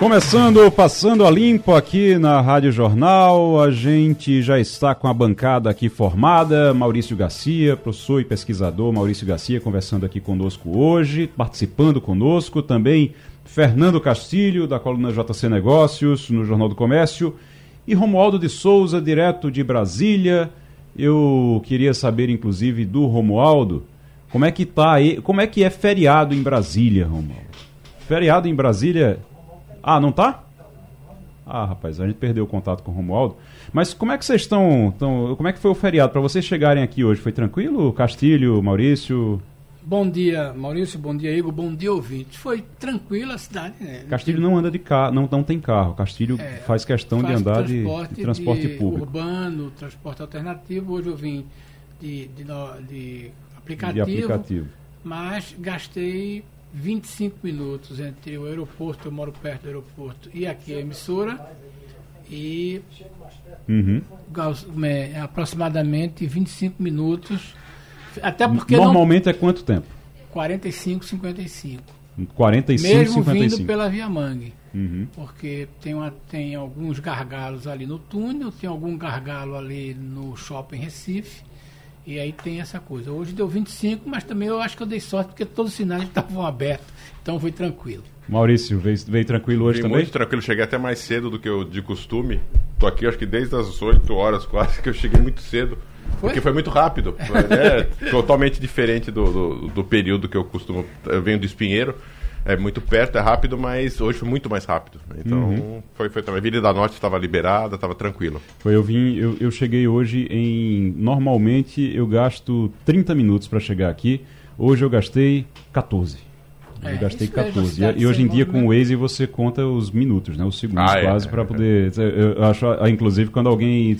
Começando Passando a Limpo aqui na Rádio Jornal, a gente já está com a bancada aqui formada. Maurício Garcia, professor e pesquisador Maurício Garcia, conversando aqui conosco hoje, participando conosco. Também Fernando Castilho, da coluna JC Negócios, no Jornal do Comércio. E Romualdo de Souza, direto de Brasília. Eu queria saber, inclusive, do Romualdo, como é que tá aí, como é que é feriado em Brasília, Romualdo? Feriado em Brasília. Ah, não tá? Ah, rapaz, a gente perdeu o contato com o Romualdo. Mas como é que vocês estão. Tão, como é que foi o feriado? Para vocês chegarem aqui hoje, foi tranquilo? Castilho, Maurício? Bom dia, Maurício. Bom dia, Igor. Bom dia, ouvinte. Foi tranquila a cidade, né? Castilho não anda de carro, não, não tem carro. Castilho é, faz questão faz de andar de, de, transporte de público. urbano, transporte alternativo. Hoje eu vim de, de, de aplicativo, de aplicativo. Mas gastei 25 minutos entre o aeroporto, eu moro perto do aeroporto, e aqui a emissora. E uhum. é, aproximadamente 25 minutos. Até porque. Normalmente não, é quanto tempo? 45, 55. 45, Mesmo 55. vindo pela Via Mangue. Uhum. Porque tem, uma, tem alguns gargalos ali no túnel, tem algum gargalo ali no shopping Recife. E aí tem essa coisa. Hoje deu 25, mas também eu acho que eu dei sorte porque todos os sinais estavam abertos. Então foi tranquilo. Maurício, veio, veio tranquilo hoje veio também? Muito tranquilo, cheguei até mais cedo do que eu de costume. Tô aqui acho que desde as 8 horas quase, que eu cheguei muito cedo. Foi? Porque foi muito rápido. é totalmente diferente do, do, do, período que eu costumo. Eu venho do Espinheiro é muito perto, é rápido, mas hoje foi muito mais rápido. Então uhum. foi, foi também. A Avenida da Norte estava liberada, estava tranquilo. Foi, eu vim, eu, eu cheguei hoje em. Normalmente eu gasto 30 minutos para chegar aqui. Hoje eu gastei 14. É, eu gastei 14. E, e hoje em dia com o Waze você conta os minutos, né? Os segundos ah, é, quase é, para poder. Eu acho, ah, inclusive, quando alguém.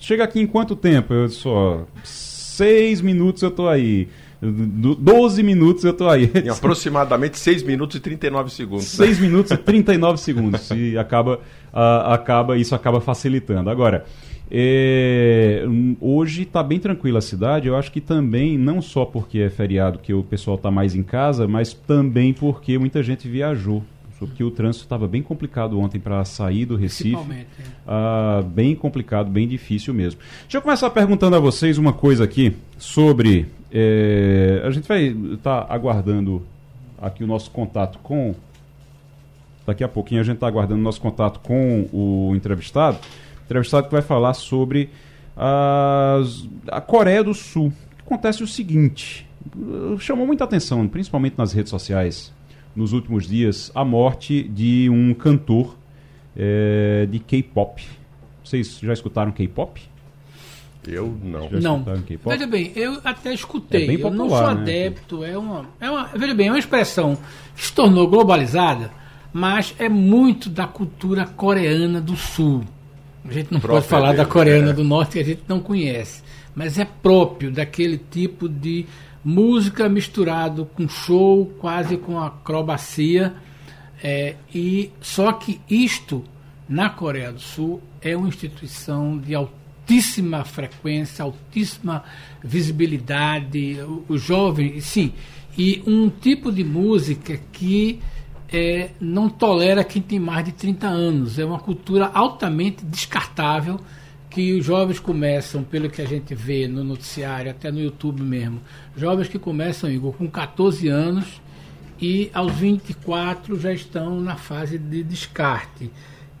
Chega aqui em quanto tempo? Eu só. Seis minutos eu tô aí. 12 minutos eu tô aí. Em aproximadamente 6 minutos e 39 segundos. 6 minutos e 39 segundos. E acaba, uh, acaba, isso acaba facilitando. Agora, é, hoje está bem tranquila a cidade. Eu acho que também, não só porque é feriado que o pessoal está mais em casa, mas também porque muita gente viajou porque o trânsito estava bem complicado ontem para sair do Recife. Uh, bem complicado, bem difícil mesmo. Deixa eu começar perguntando a vocês uma coisa aqui sobre é, a gente vai estar tá aguardando aqui o nosso contato com. Daqui a pouquinho a gente está aguardando o nosso contato com o entrevistado. O entrevistado que vai falar sobre as, a Coreia do Sul. Acontece o seguinte: chamou muita atenção, principalmente nas redes sociais, nos últimos dias, a morte de um cantor é, de K-pop. Vocês já escutaram K-pop? Eu não. Não. Veja bem, eu até escutei. É popular, eu não sou né? adepto. Né? É, uma, é uma. Veja bem, é uma expressão que se tornou globalizada, mas é muito da cultura coreana do sul. A gente não pode falar dele, da coreana é. do norte que a gente não conhece. Mas é próprio daquele tipo de música misturado com show, quase com acrobacia. É, e só que isto na Coreia do Sul é uma instituição de altíssimo altíssima frequência, altíssima visibilidade, o, o jovem, sim, e um tipo de música que é, não tolera quem tem mais de 30 anos. É uma cultura altamente descartável que os jovens começam, pelo que a gente vê no noticiário, até no YouTube mesmo, jovens que começam, Igor, com 14 anos e aos 24 já estão na fase de descarte.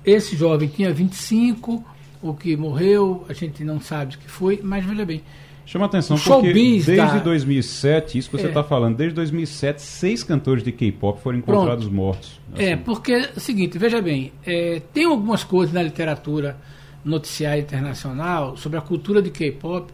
Esse jovem tinha 25, o que morreu, a gente não sabe o que foi, mas veja bem. Chama atenção porque desde da... 2007, isso que você está é. falando, desde 2007, seis cantores de K-pop foram encontrados Pronto. mortos. É, assim. É, porque é o seguinte, veja bem, é, tem algumas coisas na literatura noticiária internacional sobre a cultura de K-pop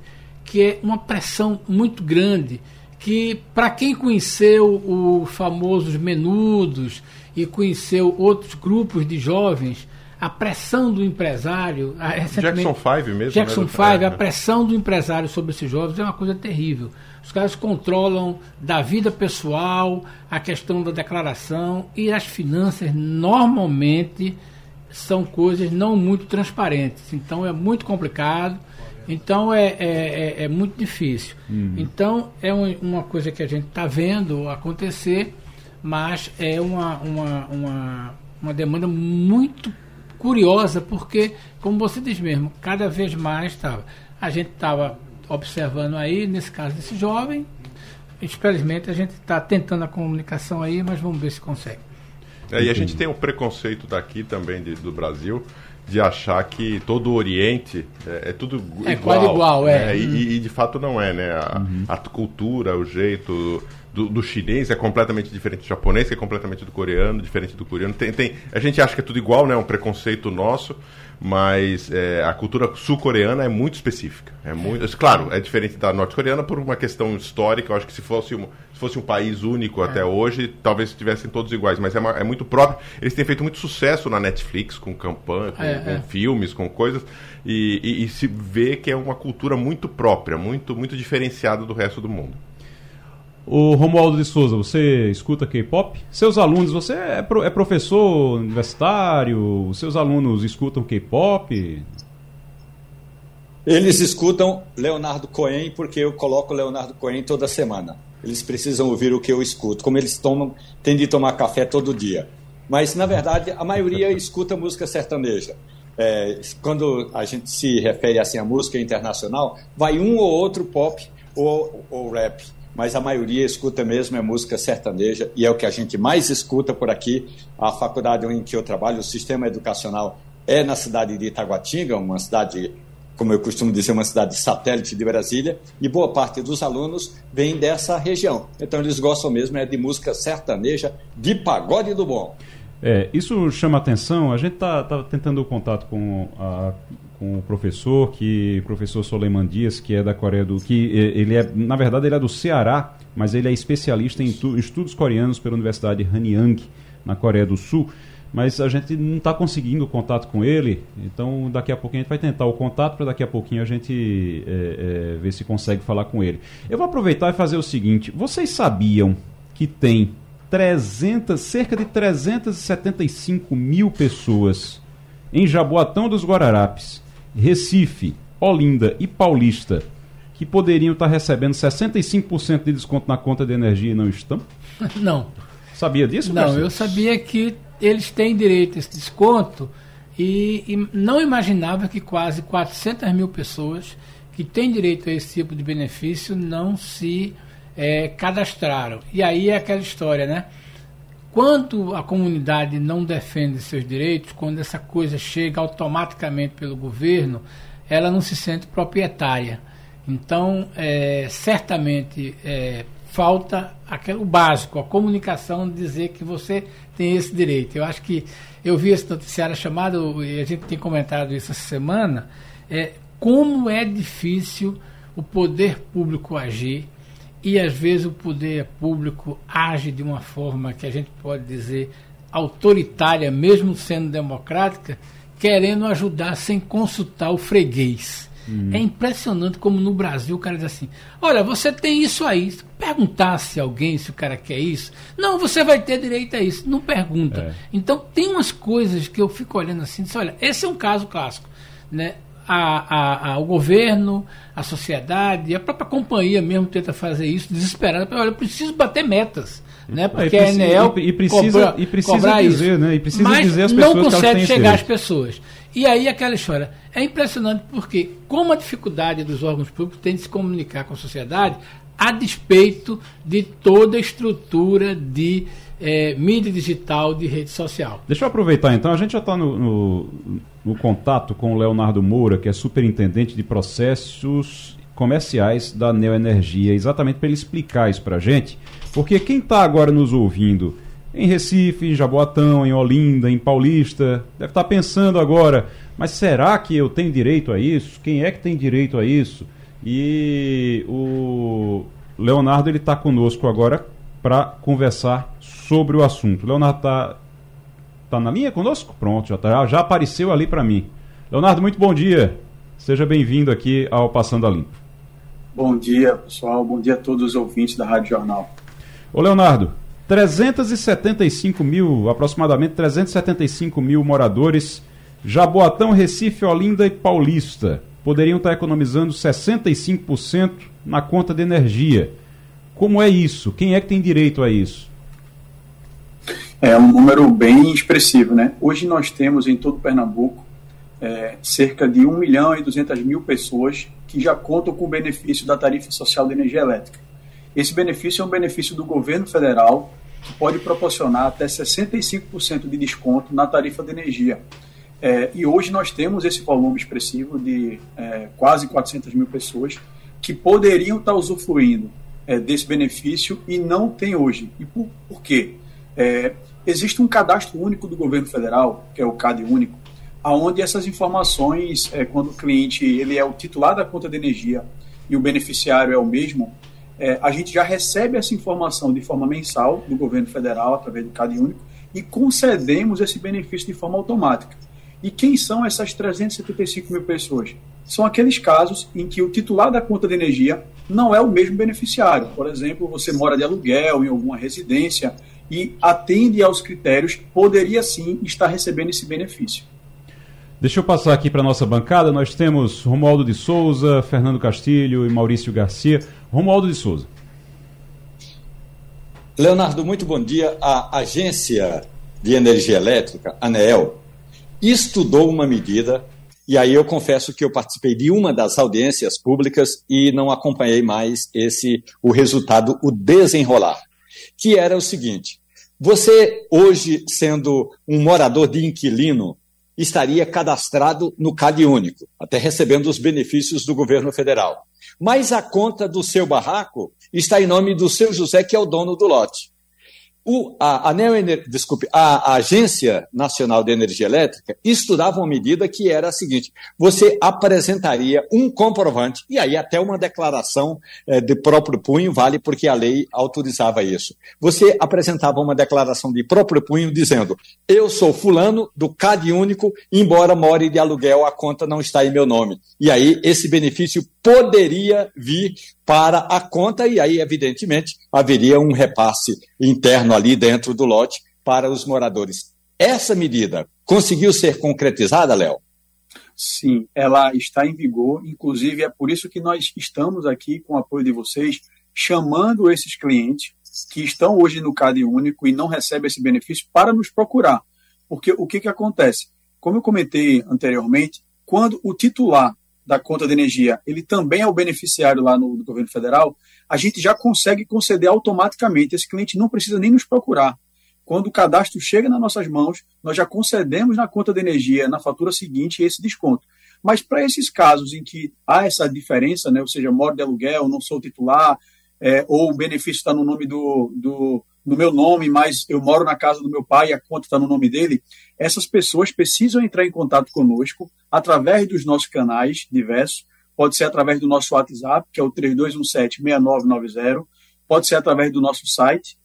que é uma pressão muito grande, que para quem conheceu os famosos menudos e conheceu outros grupos de jovens, a pressão do empresário. Jackson 5 mesmo. Jackson 5, né? a pressão do empresário sobre esses jovens é uma coisa terrível. Os caras controlam da vida pessoal, a questão da declaração e as finanças normalmente são coisas não muito transparentes. Então é muito complicado. Então é, é, é, é muito difícil. Uhum. Então é um, uma coisa que a gente está vendo acontecer, mas é uma, uma, uma, uma demanda muito curiosa, porque, como você diz mesmo, cada vez mais estava. A gente estava observando aí, nesse caso desse jovem, infelizmente a gente está tentando a comunicação aí, mas vamos ver se consegue. É, e a gente tem um preconceito daqui também de, do Brasil de achar que todo o Oriente é, é tudo é igual. igual, é. Né? E, e, de fato não é, né? A, uhum. a cultura, o jeito do, do, chinês é completamente diferente do japonês, que é completamente do coreano, diferente do coreano. Tem, tem, a gente acha que é tudo igual, né? É um preconceito nosso, mas é, a cultura sul-coreana é muito específica. É muito, claro, é diferente da norte-coreana por uma questão histórica. Eu acho que se fosse um, se fosse um país único até é. hoje, talvez estivessem todos iguais, mas é, uma, é, muito próprio. Eles têm feito muito sucesso na Netflix com campanha, com, é, com é. filmes, com coisas, e, e, e se vê que é uma cultura muito própria, muito, muito diferenciada do resto do mundo. O Romualdo de Souza, você escuta K-pop? Seus alunos, você é, pro, é professor universitário? Seus alunos escutam K-pop? Eles escutam Leonardo Cohen porque eu coloco Leonardo Cohen toda semana. Eles precisam ouvir o que eu escuto, como eles tomam, têm de tomar café todo dia. Mas, na verdade, a maioria escuta música sertaneja. É, quando a gente se refere assim à música internacional, vai um ou outro pop ou, ou rap mas a maioria escuta mesmo é música sertaneja e é o que a gente mais escuta por aqui. A faculdade em que eu trabalho, o sistema educacional é na cidade de Itaguatinga, uma cidade, como eu costumo dizer, uma cidade satélite de Brasília, e boa parte dos alunos vem dessa região. Então eles gostam mesmo é de música sertaneja, de pagode do bom. É, isso chama atenção. A gente está tá tentando o contato com a com o professor, que professor Soleiman Dias, que é da Coreia do que ele é, na verdade, ele é do Ceará, mas ele é especialista em estudos coreanos pela Universidade Hanyang, na Coreia do Sul. Mas a gente não está conseguindo contato com ele, então daqui a pouquinho a gente vai tentar o contato para daqui a pouquinho a gente é, é, ver se consegue falar com ele. Eu vou aproveitar e fazer o seguinte: vocês sabiam que tem 300, cerca de 375 mil pessoas em Jaboatão dos Guararapes Recife, Olinda e Paulista, que poderiam estar recebendo 65% de desconto na conta de energia e não estão? Não. Sabia disso? Não, eu sabia que eles têm direito a esse desconto e, e, não imaginava que quase 400 mil pessoas que têm direito a esse tipo de benefício não se é, cadastraram. E aí é aquela história, né? Quando a comunidade não defende seus direitos, quando essa coisa chega automaticamente pelo governo, ela não se sente proprietária. Então, é, certamente é, falta aquele, o básico, a comunicação, dizer que você tem esse direito. Eu acho que eu vi esse noticiário chamado, e a gente tem comentado isso essa semana, é, como é difícil o poder público agir e às vezes o poder público age de uma forma que a gente pode dizer autoritária, mesmo sendo democrática, querendo ajudar sem consultar o freguês. Hum. É impressionante como no Brasil o cara diz assim: olha, você tem isso aí. Perguntar se alguém, se o cara quer isso. Não, você vai ter direito a isso. Não pergunta. É. Então tem umas coisas que eu fico olhando assim: diz, olha, esse é um caso clássico. Né? A, a, o governo, a sociedade, a própria companhia mesmo tenta fazer isso, desesperada. Olha, eu preciso bater metas. Né? Porque a Enel e, e precisa, cobra, e precisa dizer, isso. né? E precisa mas dizer às pessoas não consegue chegar às pessoas. E aí aquela história. É impressionante porque, como a dificuldade dos órgãos públicos tem de se comunicar com a sociedade, a despeito de toda a estrutura de é, mídia digital, de rede social. Deixa eu aproveitar então, a gente já está no, no, no, contato com o Leonardo Moura, que é superintendente de processos comerciais da Neoenergia, exatamente para ele explicar isso para a gente, porque quem está agora nos ouvindo em Recife, em Jaboatão, em Olinda, em Paulista, deve estar tá pensando agora, mas será que eu tenho direito a isso? Quem é que tem direito a isso? E o Leonardo ele está conosco agora para conversar sobre o assunto. Leonardo está Está na linha conosco? Pronto, já, tá, já apareceu ali para mim. Leonardo, muito bom dia. Seja bem-vindo aqui ao Passando a Limpo. Bom dia, pessoal. Bom dia a todos os ouvintes da Rádio Jornal. Ô, Leonardo, 375 mil, aproximadamente 375 mil moradores, Jaboatão, Recife, Olinda e Paulista, poderiam estar economizando 65% na conta de energia. Como é isso? Quem é que tem direito a isso? É um número bem expressivo, né? Hoje nós temos em todo Pernambuco é, cerca de 1 milhão e 200 mil pessoas que já contam com o benefício da tarifa social de energia elétrica. Esse benefício é um benefício do governo federal que pode proporcionar até 65% de desconto na tarifa de energia. É, e hoje nós temos esse volume expressivo de é, quase 400 mil pessoas que poderiam estar usufruindo é, desse benefício e não tem hoje. E por, por quê? Existe um cadastro único do governo federal, que é o CAD único, aonde essas informações, é, quando o cliente ele é o titular da conta de energia e o beneficiário é o mesmo, é, a gente já recebe essa informação de forma mensal do governo federal através do CAD único e concedemos esse benefício de forma automática. E quem são essas 375 mil pessoas? São aqueles casos em que o titular da conta de energia não é o mesmo beneficiário. Por exemplo, você mora de aluguel em alguma residência e atende aos critérios, poderia sim estar recebendo esse benefício. Deixa eu passar aqui para nossa bancada. Nós temos Romualdo de Souza, Fernando Castilho e Maurício Garcia. Romualdo de Souza. Leonardo, muito bom dia. A Agência de Energia Elétrica, ANEEL, estudou uma medida, e aí eu confesso que eu participei de uma das audiências públicas e não acompanhei mais esse o resultado, o desenrolar, que era o seguinte: você hoje sendo um morador de inquilino estaria cadastrado no CAD único, até recebendo os benefícios do governo federal. Mas a conta do seu barraco está em nome do seu José, que é o dono do lote. O, a, a, desculpe, a, a, Agência Nacional de Energia Elétrica estudava uma medida que era a seguinte: você apresentaria um comprovante, e aí até uma declaração é, de próprio punho vale porque a lei autorizava isso. Você apresentava uma declaração de próprio punho dizendo: eu sou fulano do CAD único, embora more de aluguel, a conta não está em meu nome. E aí esse benefício poderia vir para a conta, e aí, evidentemente, haveria um repasse interno ali dentro do lote para os moradores. Essa medida conseguiu ser concretizada, Léo? Sim, ela está em vigor, inclusive é por isso que nós estamos aqui com o apoio de vocês, chamando esses clientes que estão hoje no CAD único e não recebem esse benefício para nos procurar. Porque o que, que acontece? Como eu comentei anteriormente, quando o titular da conta de energia, ele também é o beneficiário lá no, no governo federal, a gente já consegue conceder automaticamente. Esse cliente não precisa nem nos procurar. Quando o cadastro chega nas nossas mãos, nós já concedemos na conta de energia, na fatura seguinte, esse desconto. Mas para esses casos em que há essa diferença, né, ou seja, moro de aluguel, não sou titular, é, ou o benefício está no nome do, do, no meu nome, mas eu moro na casa do meu pai e a conta está no nome dele, essas pessoas precisam entrar em contato conosco através dos nossos canais diversos. Pode ser através do nosso WhatsApp, que é o 3217-6990. Pode ser através do nosso site,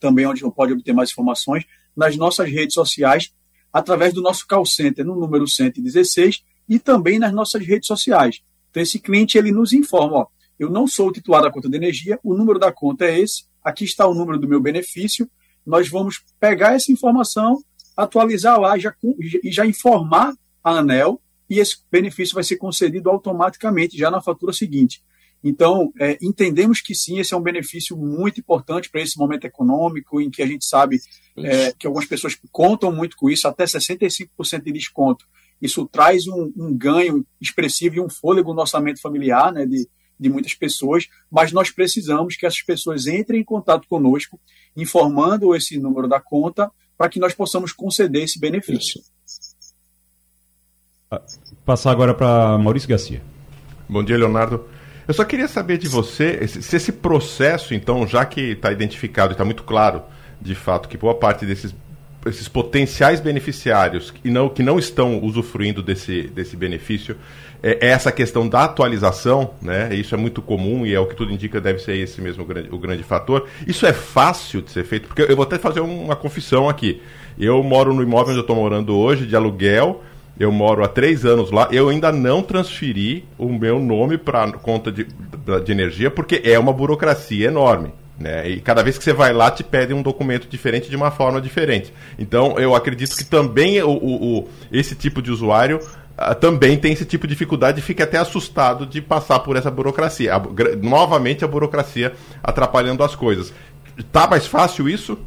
também onde pode obter mais informações. Nas nossas redes sociais, através do nosso call center no número 116 e também nas nossas redes sociais. Então, esse cliente ele nos informa: ó, eu não sou o titular da conta de energia, o número da conta é esse, aqui está o número do meu benefício. Nós vamos pegar essa informação, atualizar lá já, e já informar a ANEL e esse benefício vai ser concedido automaticamente já na fatura seguinte. Então, é, entendemos que sim, esse é um benefício muito importante para esse momento econômico, em que a gente sabe é, que algumas pessoas contam muito com isso, até 65% de desconto. Isso traz um, um, ganho expressivo e um fôlego no orçamento familiar né, de, de muitas pessoas, mas nós precisamos que essas pessoas entrem em contato conosco, informando esse número da conta, para que nós possamos conceder esse benefício. Passar agora para Maurício Garcia. Bom dia, Leonardo. Eu só queria saber de você se esse processo, então, já que está identificado e está muito claro, de fato, que boa parte desses esses potenciais beneficiários que não, que não estão usufruindo desse, desse benefício, é, é, essa questão da atualização, né? Isso é muito comum e é o que tudo indica deve ser esse mesmo o grande, o grande fator. Isso é fácil de ser feito, porque eu vou até fazer uma confissão aqui. Eu moro no imóvel onde eu estou morando hoje, de aluguel. Eu moro há três anos lá. Eu ainda não transferi o meu nome para conta de, de energia, porque é uma burocracia enorme. Né? E cada vez que você vai lá, te pedem um documento diferente de uma forma diferente. Então, eu acredito que também o, o, o esse tipo de usuário também tem esse tipo de dificuldade e fica até assustado de passar por essa burocracia. A, novamente, a burocracia atrapalhando as coisas. Tá mais fácil isso?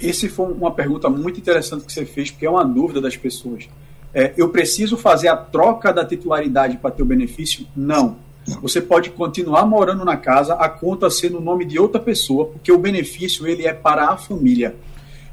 Esse foi uma pergunta muito interessante que você fez, porque é uma dúvida das pessoas. É, eu preciso fazer a troca da titularidade para ter o benefício? Não. Você pode continuar morando na casa, a conta ser no nome de outra pessoa, porque o benefício ele é para a família.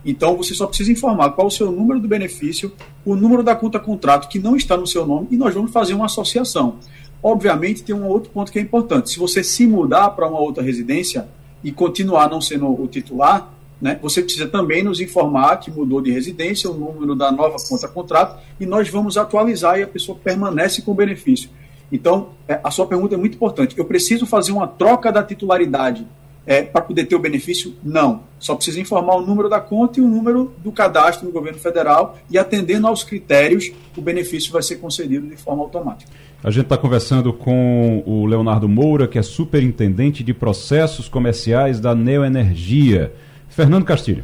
Então você só precisa informar qual o seu número do benefício, o número da conta contrato que não está no seu nome e nós vamos fazer uma associação. Obviamente tem um outro ponto que é importante. Se você se mudar para uma outra residência e continuar não sendo o titular, né, você precisa também nos informar que mudou de residência, o número da nova conta contrato, e nós vamos atualizar e a pessoa permanece com o benefício. Então, é, a sua pergunta é muito importante. Eu preciso fazer uma troca da titularidade é, para poder ter o benefício? Não. Só precisa informar o número da conta e o número do cadastro no governo federal e atendendo aos critérios, o benefício vai ser concedido de forma automática. A gente está conversando com o Leonardo Moura, que é superintendente de processos comerciais da Neoenergia. Fernando Castilho.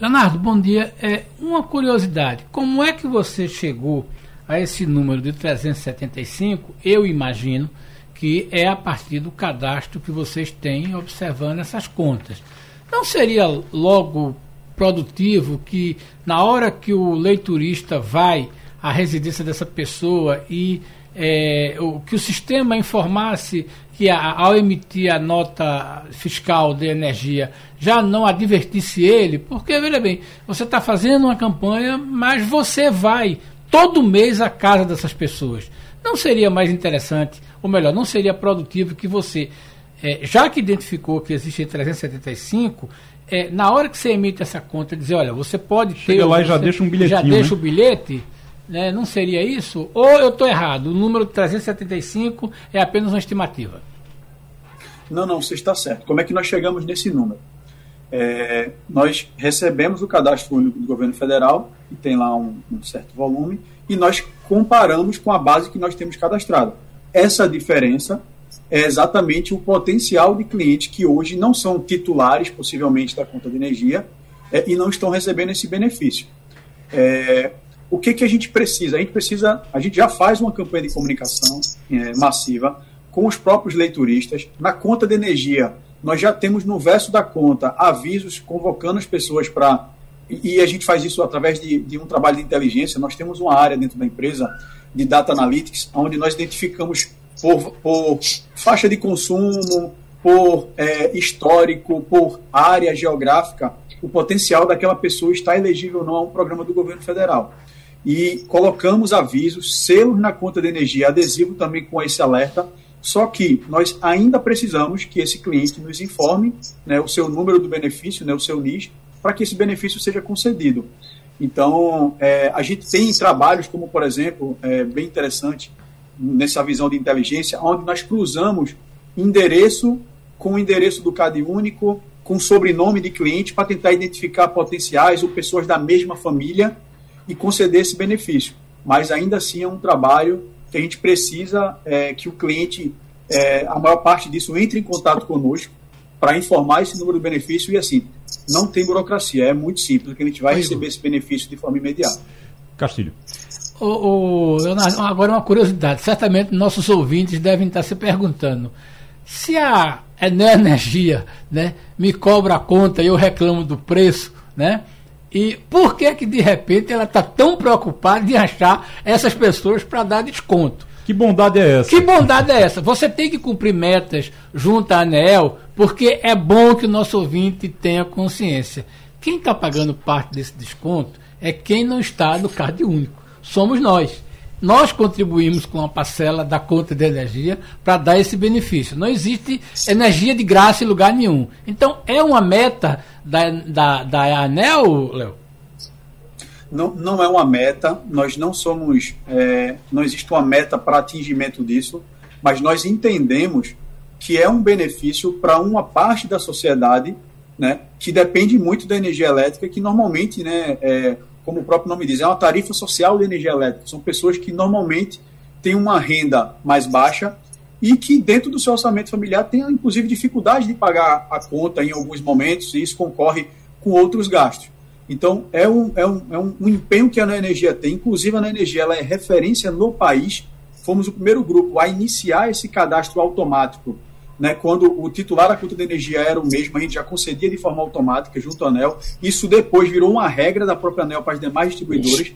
Leonardo, bom dia. É, uma curiosidade: como é que você chegou a esse número de 375? Eu imagino que é a partir do cadastro que vocês têm observando essas contas. Não seria logo produtivo que, na hora que o leiturista vai à residência dessa pessoa e é, o, que o sistema informasse que a, ao emitir a nota fiscal de energia já não advertisse ele, porque, veja bem, você está fazendo uma campanha, mas você vai todo mês à casa dessas pessoas. Não seria mais interessante, ou melhor, não seria produtivo que você, é, já que identificou que existe 375, é, na hora que você emite essa conta, dizer, olha, você pode ter. Chega lá e já deixa um bilhetinho. Já deixa né? o bilhete né? Não seria isso? Ou eu estou errado? O número 375 é apenas uma estimativa? Não, não, você está certo. Como é que nós chegamos nesse número? É, nós recebemos o cadastro único do governo federal, que tem lá um, um, certo volume, e nós comparamos com a base que nós temos cadastrado. Essa diferença é exatamente o potencial de clientes que hoje não são titulares, possivelmente, da conta de energia é, e não estão recebendo esse benefício. É, o que, que a gente precisa? A gente precisa, a gente já faz uma campanha de comunicação é, massiva com os próprios leituristas. Na conta de energia, nós já temos no verso da conta avisos convocando as pessoas para. E a gente faz isso através de, de, um trabalho de inteligência. Nós temos uma área dentro da empresa de data analytics, onde nós identificamos por, por faixa de consumo, por é, histórico, por área geográfica, o potencial daquela pessoa estar elegível ou não a um programa do governo federal e colocamos avisos, selos na conta de energia, adesivo também com esse alerta. Só que nós ainda precisamos que esse cliente nos informe né, o seu número do benefício, né, o seu NIS, para que esse benefício seja concedido. Então, é, a gente tem trabalhos como, por exemplo, é, bem interessante nessa visão de inteligência, onde nós cruzamos endereço com o endereço do CAD único, com sobrenome de cliente, para tentar identificar potenciais ou pessoas da mesma família e conceder esse benefício. Mas ainda assim é um trabalho que a gente precisa é, que o cliente, é, a maior parte disso, entre em contato conosco para informar esse número de benefício e assim, não tem burocracia, é muito simples, que a gente vai receber esse benefício de forma imediata. Castilho. O, o, Leonardo, agora uma curiosidade, certamente nossos ouvintes devem estar se perguntando, se a energia né, me cobra a conta e eu reclamo do preço, né? E por que que de repente ela está tão preocupada em achar essas pessoas para dar desconto? Que bondade é essa? Que bondade é essa? Você tem que cumprir metas junto à ANEL, porque é bom que o nosso ouvinte tenha consciência. Quem está pagando parte desse desconto é quem não está no card único. Somos nós nós contribuímos com a parcela da conta de energia para dar esse benefício. Não existe energia de graça em lugar nenhum. Então, é uma meta da, da, da ANEL, Léo? Não, não é uma meta, nós não somos, é, não existe uma meta para atingimento disso, mas nós entendemos que é um benefício para uma parte da sociedade né, que depende muito da energia elétrica, que normalmente, né, é, como o próprio nome diz, é uma tarifa social de energia elétrica. São pessoas que normalmente têm uma renda mais baixa e que dentro do seu orçamento familiar têm, inclusive, dificuldade de pagar a conta em alguns momentos, e isso concorre com outros gastos. Então, é um, é um, é um, empenho que a Energia tem, inclusive a Energia ela é referência no país. Fomos o primeiro grupo a iniciar esse cadastro automático né, quando o titular da conta de energia era o mesmo, a gente já concedia de forma automática junto à ANEL. Isso depois virou uma regra da própria ANEL para as demais distribuidoras,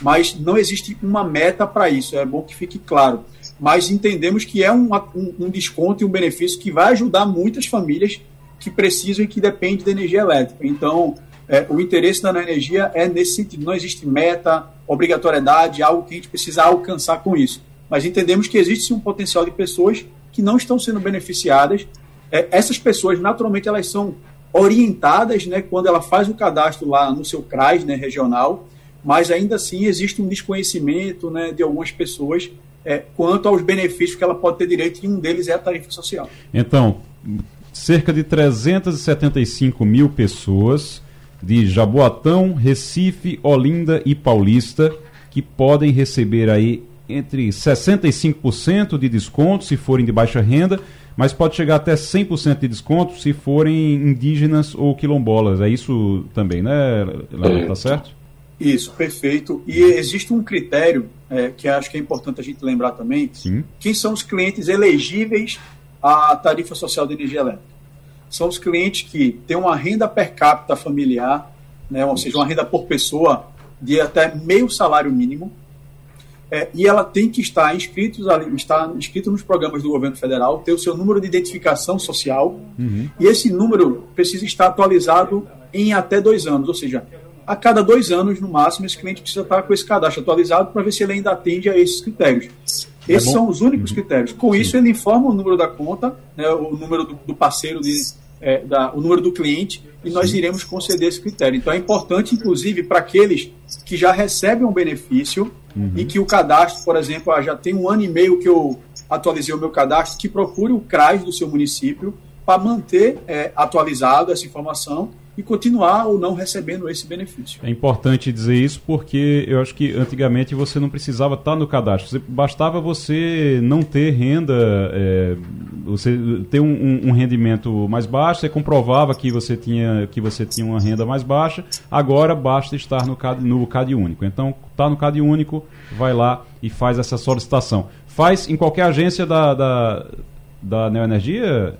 mas não existe uma meta para isso, é bom que fique claro. Mas entendemos que é um, um, um desconto e um benefício que vai ajudar muitas famílias que precisam e que dependem da energia elétrica. Então, é, o interesse da energia é nesse sentido. Não existe meta, obrigatoriedade, algo que a gente precisa alcançar com isso. Mas entendemos que existe um potencial de pessoas que não estão sendo beneficiadas. É, essas pessoas, naturalmente, elas são orientadas né, quando ela faz o cadastro lá no seu CRAS né, regional, mas ainda assim existe um desconhecimento né, de algumas pessoas é, quanto aos benefícios que ela pode ter direito, e um deles é a tarifa social. Então, cerca de 375 mil pessoas de Jaboatão, Recife, Olinda e Paulista que podem receber aí entre 65% de desconto se forem de baixa renda, mas pode chegar até 100% de desconto se forem indígenas ou quilombolas. É isso também, né, Léo? Tá certo? Isso, perfeito. E existe um critério é, que acho que é importante a gente lembrar também. Sim. Quem são os clientes elegíveis à tarifa social de energia elétrica? São os clientes que têm uma renda per capita familiar, né, ou seja, uma renda por pessoa de até meio salário mínimo, é, e ela tem que estar inscritos ali, estar inscrito nos programas do governo federal, ter o seu número de identificação social, uhum. e esse número precisa estar atualizado em até dois anos, ou seja, a cada dois anos, no máximo, esse cliente precisa estar com esse cadastro atualizado para ver se ele ainda atende a esses critérios. É esses é são os únicos uhum. critérios. Com Sim. isso, ele informa o número da conta, né, o número do, do parceiro, de, é, da, o número do cliente, e nós Sim. iremos conceder esse critério. Então, é importante, inclusive, para aqueles que já recebem um benefício, uhum. e que o cadastro, por exemplo, ah, já tem um ano e meio que eu atualizei o meu cadastro, que procure o CRAS do seu município para manter é, atualizado essa informação e continuar ou não recebendo esse benefício. É importante dizer isso porque eu acho que antigamente você não precisava estar no cadastro, bastava você não ter renda, é, você ter um, um, rendimento mais baixo, você comprovava que você tinha que você tinha uma renda mais baixa. Agora basta estar no CAD, no CAD único. Então está no CAD único, vai lá e faz essa solicitação. Faz em qualquer agência da, da, da Neoenergia?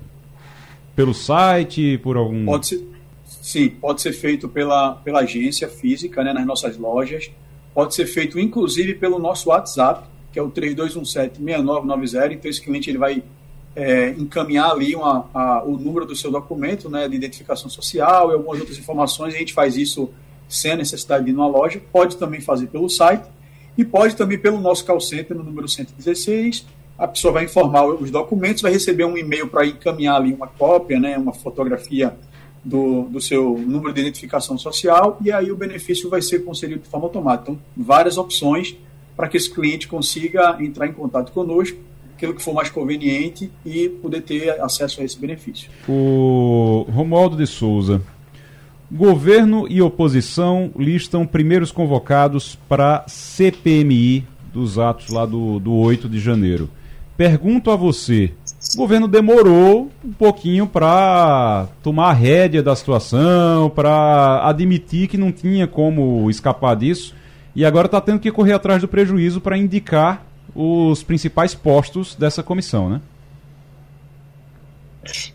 Pelo site, por algum. Pode ser Sim, pode ser feito pela, pela agência física, né, nas nossas lojas. Pode ser feito, inclusive, pelo nosso WhatsApp, que é o 3217-6990. Então, esse cliente ele vai é, encaminhar ali uma, a, o número do seu documento né, de identificação social e algumas outras informações. A gente faz isso sem a necessidade de ir numa loja. Pode também fazer pelo site e pode também pelo nosso call center no número 116. A pessoa vai informar os documentos, vai receber um e-mail para encaminhar ali uma cópia, né, uma fotografia do, do seu número de identificação social e aí o benefício vai ser concedido de forma automática. Então, várias opções para que esse cliente consiga entrar em contato conosco, aquilo que for mais conveniente e poder ter acesso a esse benefício. O Romualdo de Souza. Governo e oposição listam primeiros convocados para CPMI dos atos lá do, do 8 de janeiro. Pergunto a você, o governo demorou um pouquinho para tomar a rédea da situação, para admitir que não tinha como escapar disso, e agora está tendo que correr atrás do prejuízo para indicar os principais postos dessa comissão, né?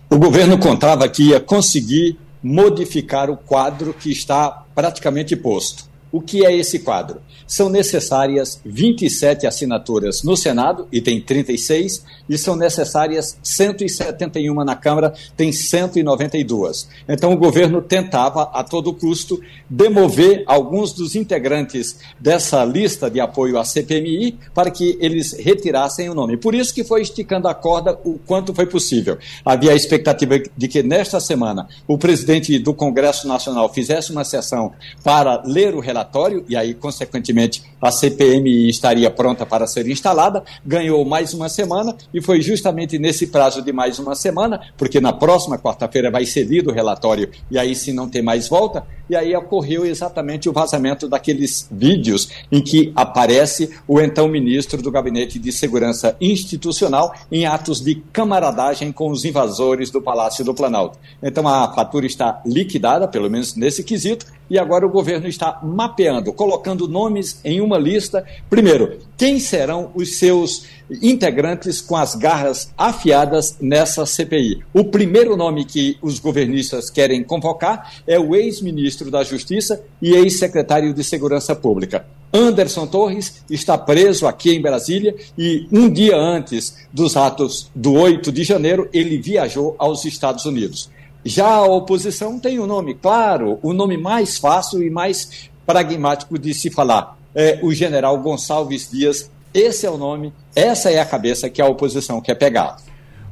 O governo contava que ia conseguir modificar o quadro que está praticamente posto. O que é esse quadro? São necessárias 27 assinaturas no Senado, e tem 36, e são necessárias 171 na Câmara, tem 192. Então o governo tentava, a todo custo, demover alguns dos integrantes dessa lista de apoio à CPMI para que eles retirassem o nome. Por isso que foi esticando a corda o quanto foi possível. Havia a expectativa de que nesta semana o presidente do Congresso Nacional fizesse uma sessão para ler o relatório e aí, consequentemente, a CPMI estaria pronta para ser instalada. Ganhou mais uma semana e foi justamente nesse prazo de mais uma semana, porque na próxima quarta-feira vai ser lido o relatório e aí, se não tem mais volta, e aí ocorreu exatamente o vazamento daqueles vídeos em que aparece o então ministro do Gabinete de Segurança Institucional em atos de camaradagem com os invasores do Palácio do Planalto. Então a fatura está liquidada, pelo menos nesse quesito, e agora o governo está mapeando, colocando nomes em uma lista. Primeiro, quem serão os seus integrantes com as garras afiadas nessa CPI? O primeiro nome que os governistas querem convocar é o ex-ministro da Justiça e ex-secretário de Segurança Pública. Anderson Torres está preso aqui em Brasília e um dia antes dos atos do 8 de janeiro, ele viajou aos Estados Unidos. Já a oposição tem um nome claro, o um nome mais fácil e mais pragmático de se falar. É o general Gonçalves Dias. Esse é o nome, essa é a cabeça que a oposição quer pegar.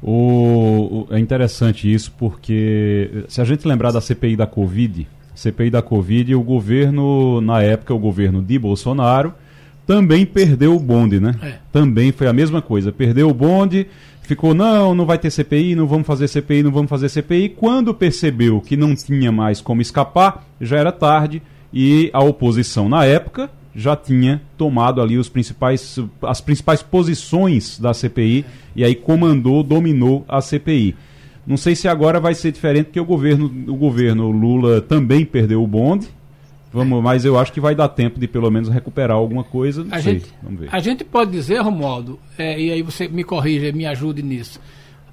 O, é interessante isso porque, se a gente lembrar da CPI da Covid, CPI da Covid, o governo, na época, o governo de Bolsonaro, também perdeu o bonde, né? É. Também foi a mesma coisa. Perdeu o bonde, ficou, não, não vai ter CPI, não vamos fazer CPI, não vamos fazer CPI. Quando percebeu que não tinha mais como escapar, já era tarde e a oposição, na época, já tinha tomado ali os principais, as principais posições da CPI e aí comandou, dominou a CPI. Não sei se agora vai ser diferente, porque o governo, o governo Lula também perdeu o bonde. Vamos, mas eu acho que vai dar tempo de pelo menos recuperar alguma coisa. a, sei, gente, a gente pode dizer, Romualdo, é, e aí você me corrija, me ajude nisso.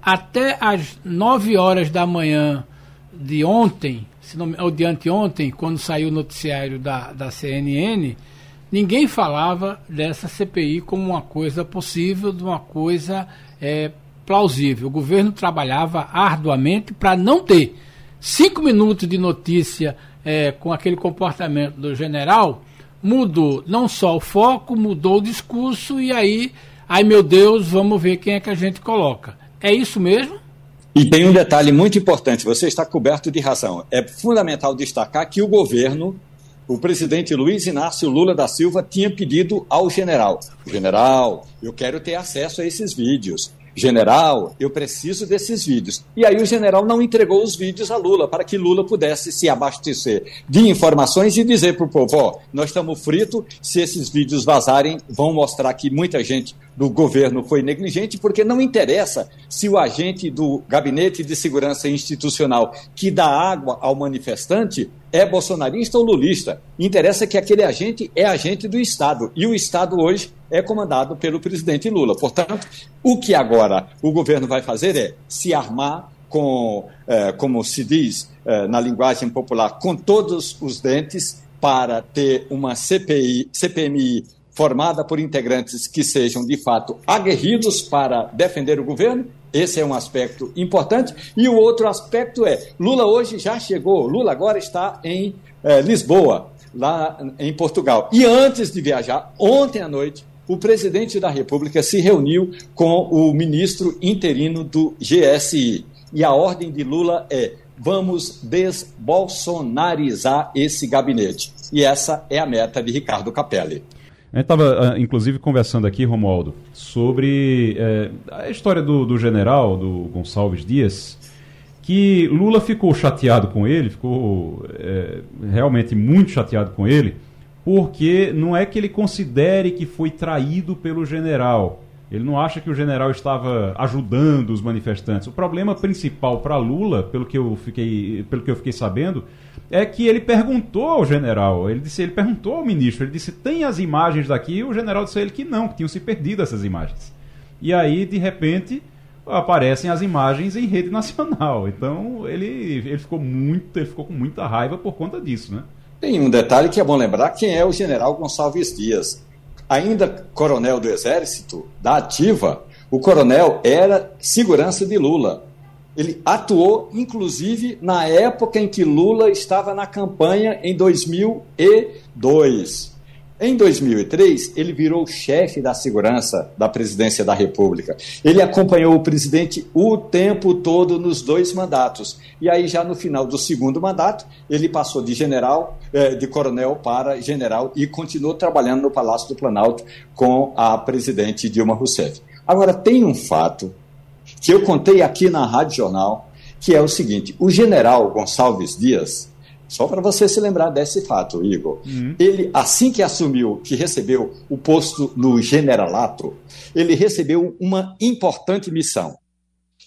Até às 9 horas da manhã de ontem, se não, ou de anteontem, quando saiu o noticiário da, da CNN, ninguém falava dessa CPI como uma coisa possível, de uma coisa é, plausível. O governo trabalhava arduamente para não ter cinco minutos de notícia é, com aquele comportamento do general. Mudou não só o foco, mudou o discurso e aí, ai meu Deus, vamos ver quem é que a gente coloca. É isso mesmo? E tem um detalhe muito importante, você está coberto de razão. É fundamental destacar que o governo, o presidente Luiz Inácio Lula da Silva, tinha pedido ao general: General, eu quero ter acesso a esses vídeos general, eu preciso desses vídeos. E aí o general não entregou os vídeos a Lula, para que Lula pudesse se abastecer de informações e dizer para o povo: ó, nós estamos fritos, se esses vídeos vazarem, vão mostrar que muita gente do governo foi negligente, porque não interessa se o agente do Gabinete de Segurança Institucional que dá água ao manifestante é bolsonarista ou lulista. Interessa que aquele agente é agente do Estado. E o Estado hoje é comandado pelo presidente Lula. Portanto, o que agora o governo vai fazer é se armar com, é, como se diz é, na linguagem popular, com todos os dentes para ter uma CPI, CPMI formada por integrantes que sejam de fato aguerridos para defender o governo. Esse é um aspecto importante. E o outro aspecto é: Lula hoje já chegou, Lula agora está em é, Lisboa, lá em Portugal. E antes de viajar, ontem à noite, o presidente da República se reuniu com o ministro interino do GSI. E a ordem de Lula é: vamos desbolsonarizar esse gabinete. E essa é a meta de Ricardo Capelli. A gente estava, ah, inclusive, conversando aqui, Romualdo, sobre é, a história do, do general, do Gonçalves Dias, que Lula ficou chateado com ele, ficou é, realmente muito chateado com ele, porque não é que ele considere que foi traído pelo general. Ele não acha que o general estava ajudando os manifestantes. O problema principal para Lula, pelo que eu fiquei, pelo que eu fiquei sabendo, é que ele perguntou ao general, ele disse, ele perguntou ao ministro, ele disse: "Tem as imagens daqui?" E o general disse a ele que não, que tinham se perdido essas imagens. E aí, de repente, aparecem as imagens em rede nacional. Então, ele, ele ficou muito, ele ficou com muita raiva por conta disso, né? Tem um detalhe que é bom lembrar: quem é o general Gonçalves Dias? Ainda coronel do Exército, da Ativa, o coronel era segurança de Lula. Ele atuou, inclusive, na época em que Lula estava na campanha em 2002. Em 2003, ele virou chefe da segurança da presidência da República. Ele acompanhou o presidente o tempo todo nos dois mandatos. E aí, já no final do segundo mandato, ele passou de general, eh, de coronel para general e continuou trabalhando no Palácio do Planalto com a presidente Dilma Rousseff. Agora, tem um fato que eu contei aqui na Rádio Jornal, que é o seguinte: o general Gonçalves Dias só para você se lembrar desse fato, Igor. Uhum. Ele, assim que assumiu, que recebeu o posto no generalato, ele recebeu uma importante missão.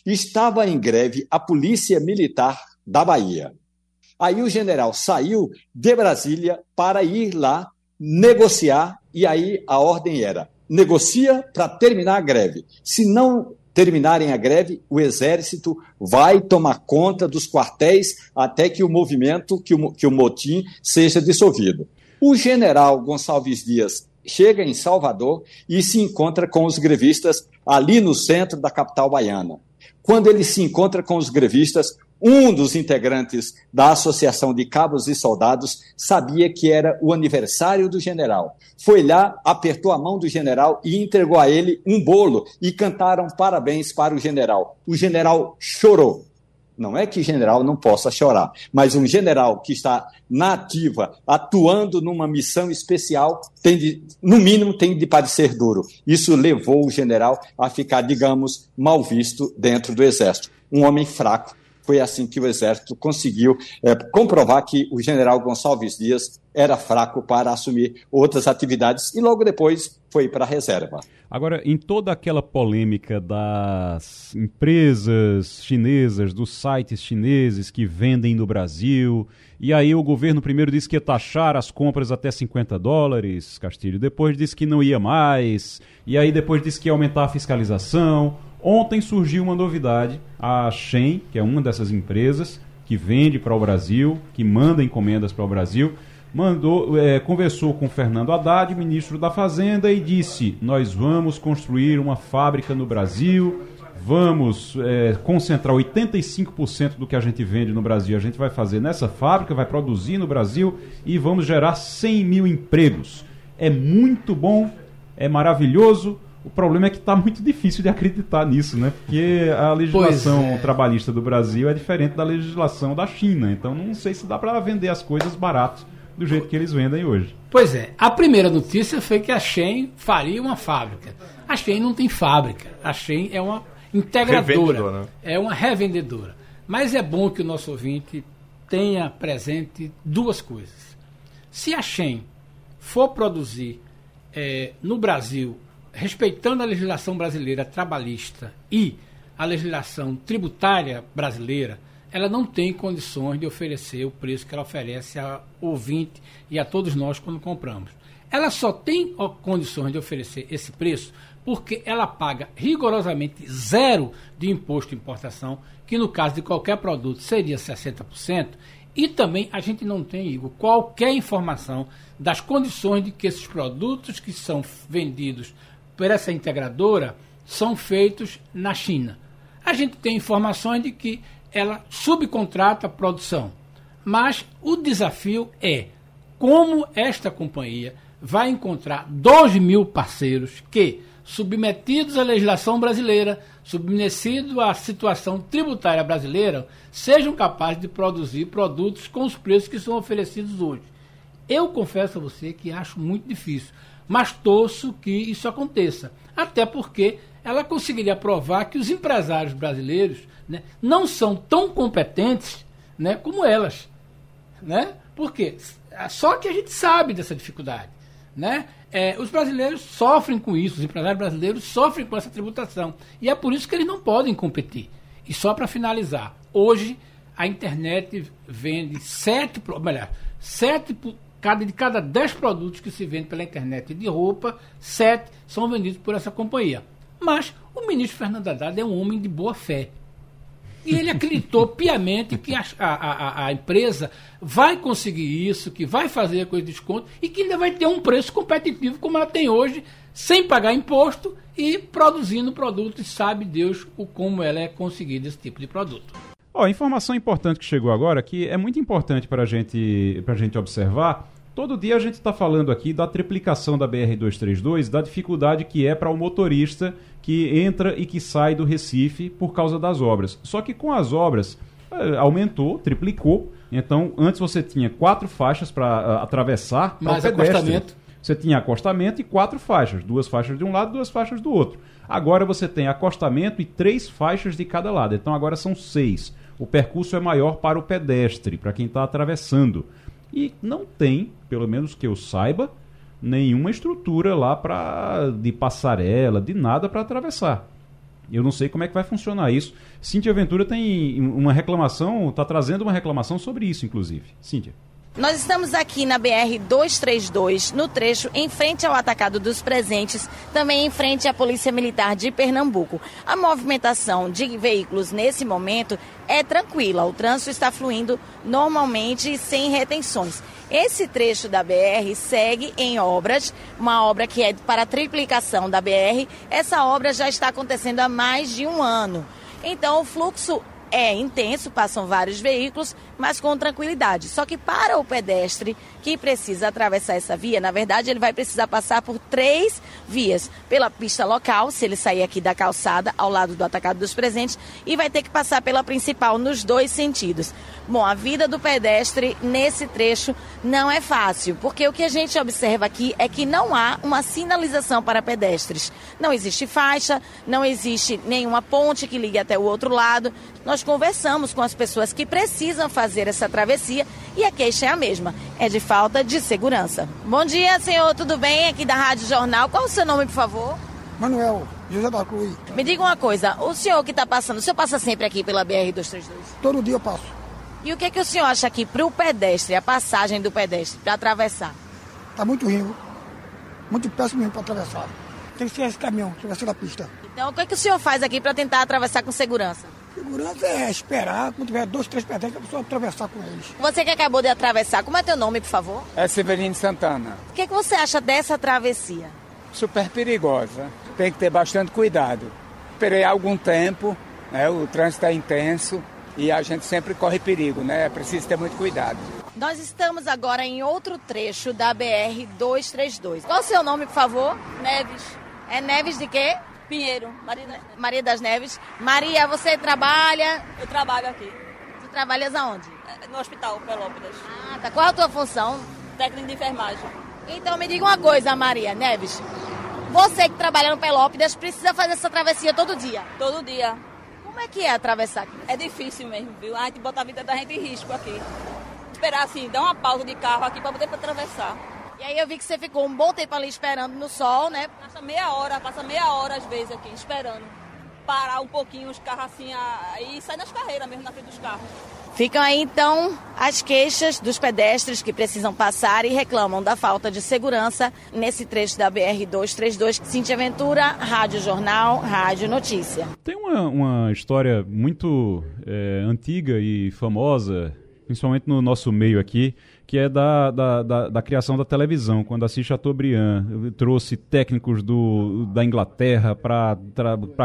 Estava em greve a Polícia Militar da Bahia. Aí o general saiu de Brasília para ir lá negociar, e aí a ordem era: negocia para terminar a greve. Se não terminarem a greve, o Exército vai tomar conta dos quartéis até que o movimento, que o, que o motim seja dissolvido. O general Gonçalves Dias chega em Salvador e se encontra com os grevistas ali no centro da capital baiana. Quando ele se encontra com os grevistas, um dos integrantes da Associação de Cabos e Soldados sabia que era o aniversário do general. Foi lá, apertou a mão do general e entregou a ele um bolo e cantaram parabéns para o general. O general chorou. Não é que general não possa chorar, mas um general que está na ativa, atuando numa missão especial, tem de, no mínimo tem de parecer duro. Isso levou o general a ficar, digamos, mal visto dentro do exército. Um homem fraco, foi assim que o Exército conseguiu é, comprovar que o general Gonçalves Dias era fraco para assumir outras atividades e logo depois foi para a reserva. Agora, em toda aquela polêmica das empresas chinesas, dos sites chineses que vendem no Brasil, e aí o governo primeiro disse que ia taxar as compras até 50 dólares, Castilho, depois disse que não ia mais, e aí depois disse que ia aumentar a fiscalização. Ontem surgiu uma novidade, a Shen, que é uma dessas empresas que vende para o Brasil, que manda encomendas para o Brasil, mandou, é, conversou com Fernando Haddad, ministro da Fazenda, e disse: nós vamos construir uma fábrica no Brasil, vamos é, concentrar 85% do que a gente vende no Brasil, a gente vai fazer nessa fábrica, vai produzir no Brasil e vamos gerar 100 mil empregos. É muito bom, é maravilhoso o problema é que está muito difícil de acreditar nisso, né? Porque a legislação é. trabalhista do Brasil é diferente da legislação da China. Então não sei se dá para vender as coisas barato do jeito que eles vendem hoje. Pois é. A primeira notícia foi que a Shen faria uma fábrica. A Shen não tem fábrica. A Shen é uma integradora. Né? É uma revendedora. Mas é bom que o nosso ouvinte tenha presente duas coisas. Se a Shen for produzir é, no Brasil respeitando a legislação brasileira trabalhista e a legislação tributária brasileira, ela não tem condições de oferecer o preço que ela oferece ao ouvinte e a todos nós quando compramos. Ela só tem condições de oferecer esse preço porque ela paga rigorosamente zero de imposto de importação, que no caso de qualquer produto seria 60%, e também a gente não tem, Igor, qualquer informação das condições de que esses produtos que são vendidos por essa integradora são feitos na China. A gente tem informações de que ela subcontrata a produção, mas o desafio é como esta companhia vai encontrar 2 mil parceiros que, submetidos à legislação brasileira, submetidos à situação tributária brasileira, sejam capazes de produzir produtos com os preços que são oferecidos hoje. Eu confesso a você que acho muito difícil mas torço que isso aconteça. Até porque ela conseguiria provar que os empresários brasileiros né, não são tão competentes né, como elas. Né? Por quê? Só que a gente sabe dessa dificuldade. Né? É, os brasileiros sofrem com isso, os empresários brasileiros sofrem com essa tributação. E é por isso que eles não podem competir. E só para finalizar, hoje a internet vende sete, melhor, sete cada, de cada 10 produtos que se vende pela internet de roupa, 7 são vendidos por essa companhia. Mas o ministro Fernando Haddad é um homem de boa fé. E ele acreditou piamente que a, a, a, empresa vai conseguir isso, que vai fazer a coisa de desconto e que ainda vai ter um preço competitivo como ela tem hoje, sem pagar imposto e produzindo produtos, sabe Deus o como ela é conseguida esse tipo de produto. Ó, oh, informação importante que chegou agora, que é muito importante para gente, a gente observar. Todo dia a gente está falando aqui da triplicação da BR-232, da dificuldade que é para o motorista que entra e que sai do Recife por causa das obras. Só que com as obras eh, aumentou, triplicou. Então, antes você tinha quatro faixas para uh, atravessar. Mais acostamento. Você tinha acostamento e quatro faixas, duas faixas de um lado, duas faixas do outro. Agora você tem acostamento e três faixas de cada lado. Então agora são seis. O percurso é maior para o pedestre, para quem está atravessando. E não tem, pelo menos que eu saiba, nenhuma estrutura lá para de passarela, de nada para atravessar. Eu não sei como é que vai funcionar isso. Cíntia Ventura tem uma reclamação, está trazendo uma reclamação sobre isso, inclusive. Cíntia. Nós estamos aqui na BR 232, no trecho em frente ao atacado dos presentes, também em frente à Polícia Militar de Pernambuco. A movimentação de veículos nesse momento é tranquila, o trânsito está fluindo normalmente sem retenções. Esse trecho da BR segue em obras, uma obra que é para triplicação da BR. Essa obra já está acontecendo há mais de um ano. Então, o fluxo é intenso, passam vários veículos, mas com tranquilidade. Só que para o pedestre que precisa atravessar essa via, na verdade, ele vai precisar passar por três vias. Pela pista local, se ele sair aqui da calçada, ao lado do atacado dos presentes, e vai ter que passar pela principal nos dois sentidos. Bom, a vida do pedestre nesse trecho não é fácil, porque o que a gente observa aqui é que não há uma sinalização para pedestres. Não existe faixa, não existe nenhuma ponte que ligue até o outro lado. Nós conversamos com as pessoas que precisam fazer essa travessia e a queixa é a mesma, é de falta de segurança. Bom dia, senhor, tudo bem? Aqui da Rádio Jornal. Qual o seu nome, por favor? Manuel, José da Cruz. Me diga uma coisa, o senhor que está passando, o senhor passa sempre aqui pela BR-232? Todo dia eu passo. E o que, é que o senhor acha aqui para o pedestre, a passagem do pedestre, para atravessar? Está muito ruim, muito péssimo para atravessar. Tem que ser esse caminhão, ser da pista. Então, o que, é que o senhor faz aqui para tentar atravessar com segurança? Segurança é esperar, quando tiver dois, três pedestres, a pessoa atravessar com eles. Você que acabou de atravessar, como é teu nome, por favor? É Severino Santana. O que, é que você acha dessa travessia? Super perigosa. Tem que ter bastante cuidado. Esperei algum tempo, né, o trânsito é intenso, e a gente sempre corre perigo, né? É preciso ter muito cuidado. Nós estamos agora em outro trecho da BR 232. Qual o seu nome, por favor? Neves. É Neves de quê? Pinheiro, Maria, das Neves. Maria, você trabalha? Eu trabalho aqui. Tu trabalhas aonde? É, no hospital Pelópidas. Ah, tá. Qual é a tua função? Técnico de enfermagem. Então me diga uma coisa, Maria Neves. Você que trabalha no Pelópidas precisa fazer essa travessia todo dia? Todo dia. Como é que é atravessar aqui? É difícil mesmo, viu? A gente bota a vida da gente em risco aqui. Esperar assim, dar uma pausa de carro aqui para poder atravessar. E aí eu vi que você ficou um bom tempo ali esperando no sol, né? Passa meia hora, passa meia hora às vezes aqui, esperando. Parar um pouquinho os carros assim, aí sai nas carreiras mesmo, na frente dos carros. Ficam aí então as queixas dos pedestres que precisam passar e reclamam da falta de segurança nesse trecho da BR-232. Cintia Ventura, Rádio Jornal, Rádio Notícia. Tem uma, uma história muito é, antiga e famosa, principalmente no nosso meio aqui, que é da, da, da, da, criação da televisão, quando Assis Chateaubriand trouxe técnicos do, da Inglaterra para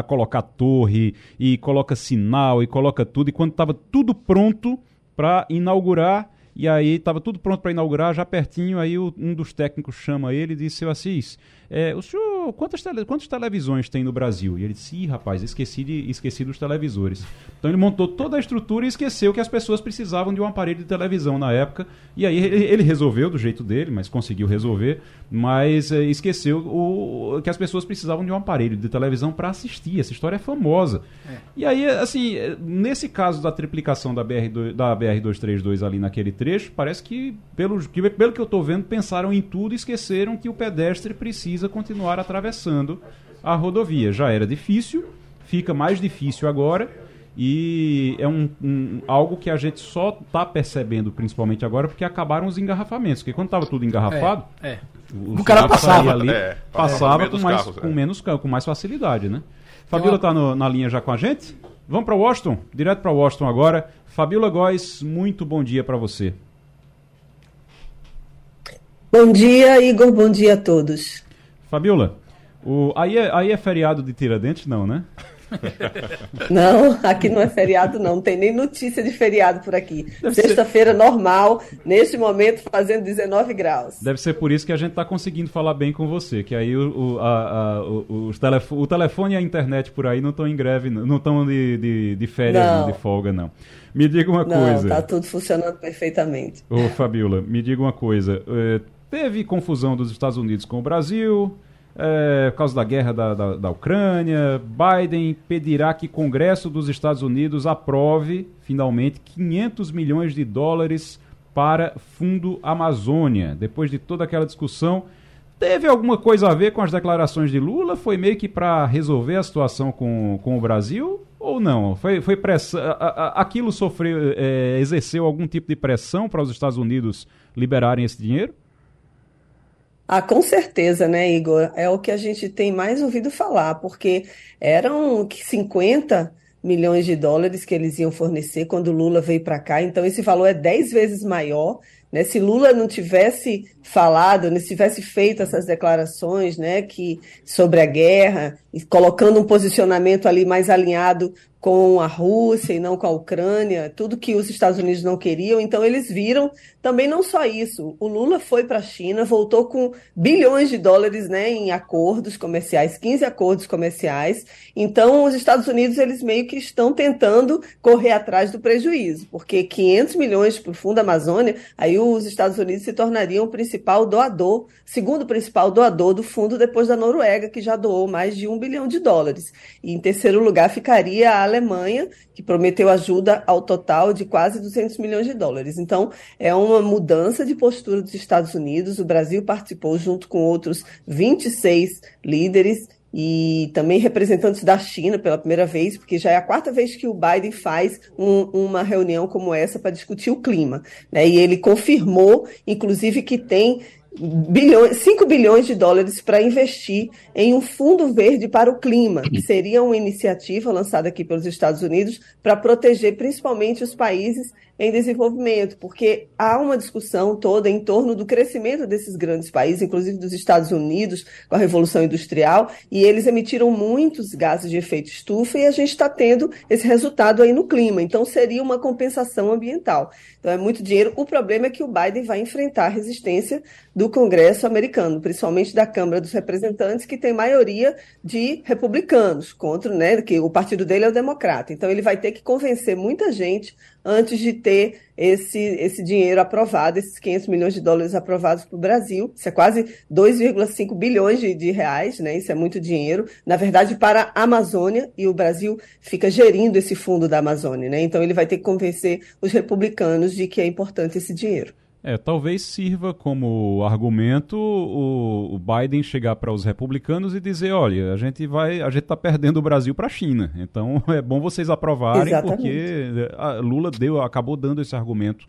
colocar torre, e coloca sinal, e coloca tudo, e quando estava tudo pronto para inaugurar, e aí estava tudo pronto para inaugurar, já pertinho, aí o, um dos técnicos chama ele e diz, seu Assis, é, o senhor, quantas, tele, quantas televisões tem no Brasil? E ele disse, Ih, rapaz, esqueci, de, esqueci dos televisores. Então ele montou toda a estrutura e esqueceu que as pessoas precisavam de um aparelho de televisão na época. E aí ele, ele resolveu do jeito dele, mas conseguiu resolver, mas é, esqueceu o, que as pessoas precisavam de um aparelho de televisão para assistir. Essa história é famosa. É. E aí, assim, nesse caso da triplicação da BR, da BR 232 ali naquele trecho, parece que, pelo que, pelo que eu estou vendo, pensaram em tudo e esqueceram que o pedestre precisa precisa continuar atravessando a rodovia. Já era difícil, fica mais difícil agora e é um, um algo que a gente só está percebendo, principalmente agora, porque acabaram os engarrafamentos. Porque quando estava tudo engarrafado, é, é. O, o cara passava ali, é, passava com, mais, carros, com é. menos com mais facilidade, né? Fabíola está na linha já com a gente? Vamos para Washington? Direto para Washington agora. Fabiola Góes, muito bom dia para você. Bom dia, Igor. Bom dia a todos. Fabiola, o, aí, é, aí é feriado de Tiradentes, não, né? Não, aqui não é feriado, não. Não tem nem notícia de feriado por aqui. Sexta-feira ser... normal, neste momento fazendo 19 graus. Deve ser por isso que a gente está conseguindo falar bem com você, que aí o, o, a, a, o, telefo... o telefone e a internet por aí não estão em greve, não estão de, de, de férias, não. de folga, não. Me diga uma não, coisa. Tá tudo funcionando perfeitamente. Ô, Fabiola, me diga uma coisa. É, teve confusão dos Estados Unidos com o Brasil, é, por causa da guerra da, da, da, Ucrânia. Biden pedirá que o Congresso dos Estados Unidos aprove, finalmente, 500 milhões de dólares para Fundo Amazônia. Depois de toda aquela discussão, teve alguma coisa a ver com as declarações de Lula? Foi meio que para resolver a situação com, com o Brasil? Ou não? Foi, foi pressão, aquilo sofreu, é, exerceu algum tipo de pressão para os Estados Unidos liberarem esse dinheiro? Ah, com certeza, né, Igor? É o que a gente tem mais ouvido falar, porque eram 50 milhões de dólares que eles iam fornecer quando Lula veio para cá, então esse valor é 10 vezes maior. Né? Se Lula não tivesse falado, não tivesse feito essas declarações né, que, sobre a guerra, colocando um posicionamento ali mais alinhado com a Rússia e não com a Ucrânia, tudo que os Estados Unidos não queriam. Então, eles viram também não só isso. O Lula foi para a China, voltou com bilhões de dólares né, em acordos comerciais, 15 acordos comerciais. Então, os Estados Unidos, eles meio que estão tentando correr atrás do prejuízo, porque 500 milhões para o Fundo Amazônia, aí os Estados Unidos se tornariam o principal doador, segundo principal doador do fundo, depois da Noruega, que já doou mais de um bilhão de dólares. E em terceiro lugar ficaria a Alemanha, que prometeu ajuda ao total de quase 200 milhões de dólares. Então, é uma mudança de postura dos Estados Unidos. O Brasil participou junto com outros 26 líderes e também representantes da China pela primeira vez, porque já é a quarta vez que o Biden faz um, uma reunião como essa para discutir o clima. Né? E ele confirmou, inclusive, que tem bilhões, 5 bilhões de dólares para investir em um fundo verde para o clima, que seria uma iniciativa lançada aqui pelos Estados Unidos para proteger principalmente os países em desenvolvimento, porque há uma discussão toda em torno do crescimento desses grandes países, inclusive dos Estados Unidos, com a Revolução Industrial, e eles emitiram muitos gases de efeito estufa e a gente está tendo esse resultado aí no clima. Então, seria uma compensação ambiental. Então, é muito dinheiro. O problema é que o Biden vai enfrentar a resistência do Congresso americano, principalmente da Câmara dos Representantes, que tem maioria de republicanos, contra, né, que o partido dele é o democrata. Então, ele vai ter que convencer muita gente antes de ter esse, esse dinheiro aprovado, esses 500 milhões de dólares aprovados para o Brasil. Isso é quase 2,5 bilhões de, de, reais, né? Isso é muito dinheiro. Na verdade, para a Amazônia, e o Brasil fica gerindo esse fundo da Amazônia, né? Então ele vai ter que convencer os republicanos de que é importante esse dinheiro. É, talvez sirva como argumento o, o Biden chegar para os republicanos e dizer, olha, a gente vai, a gente está perdendo o Brasil para a China, então é bom vocês aprovarem Exatamente. porque Lula deu, acabou dando esse argumento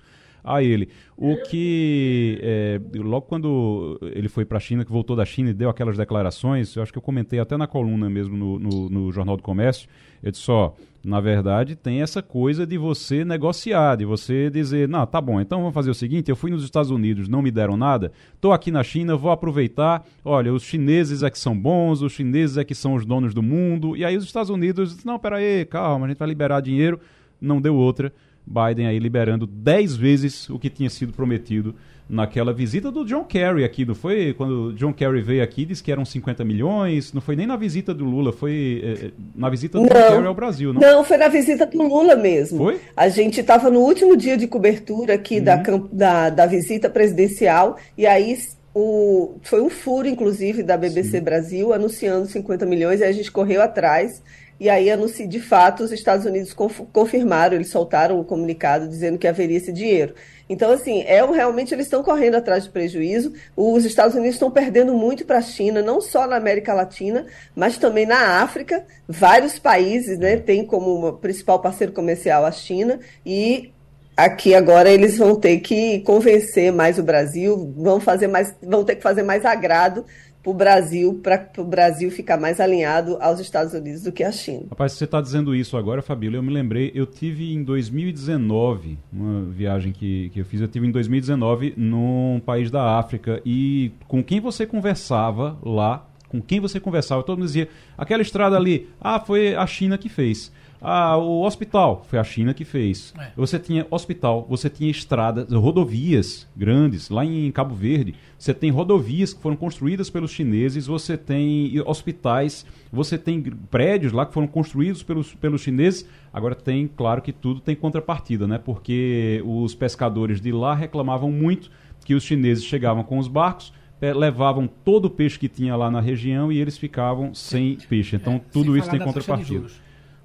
a ele. O que, é, logo quando ele foi para a China, que voltou da China e deu aquelas declarações, eu acho que eu comentei até na coluna mesmo no, no, no Jornal do Comércio, eu disse só, na verdade tem essa coisa de você negociar, de você dizer, não, tá bom, então vamos fazer o seguinte, eu fui nos Estados Unidos, não me deram nada, estou aqui na China, vou aproveitar, olha, os chineses é que são bons, os chineses é que são os donos do mundo, e aí os Estados Unidos, não, peraí, calma, a gente vai liberar dinheiro, não deu outra, Biden aí liberando 10 vezes o que tinha sido prometido naquela visita do John Kerry aqui, não foi? Quando John Kerry veio aqui, disse que eram 50 milhões, não foi nem na visita do Lula, foi é, na visita do não, John Kerry ao Brasil, não? Não, foi na visita do Lula mesmo. Foi? A gente estava no último dia de cobertura aqui uhum. da, da, da visita presidencial, e aí o, foi um furo, inclusive, da BBC Sim. Brasil, anunciando 50 milhões, e a gente correu atrás e aí, de fato, os Estados Unidos confirmaram, eles soltaram o comunicado dizendo que haveria esse dinheiro. Então, assim, é, realmente eles estão correndo atrás de prejuízo. Os Estados Unidos estão perdendo muito para a China, não só na América Latina, mas também na África. Vários países né, têm como principal parceiro comercial a China e aqui agora eles vão ter que convencer mais o Brasil, vão fazer mais, vão ter que fazer mais agrado o Brasil, para o Brasil ficar mais alinhado aos Estados Unidos do que a China. Rapaz, você está dizendo isso agora, Fabíola, eu me lembrei, eu tive em 2019, uma viagem que, que eu fiz, eu tive em 2019 num país da África e com quem você conversava lá, com quem você conversava, todo mundo dizia, aquela estrada ali, ah, foi a China que fez. Ah, o hospital foi a China que fez. É. Você tinha hospital, você tinha estradas, rodovias grandes. Lá em Cabo Verde, você tem rodovias que foram construídas pelos chineses, você tem hospitais, você tem prédios lá que foram construídos pelos, pelos chineses. Agora tem, claro que tudo tem contrapartida, né? Porque os pescadores de lá reclamavam muito que os chineses chegavam com os barcos, levavam todo o peixe que tinha lá na região e eles ficavam sem peixe. Então é, tudo isso tem contrapartida.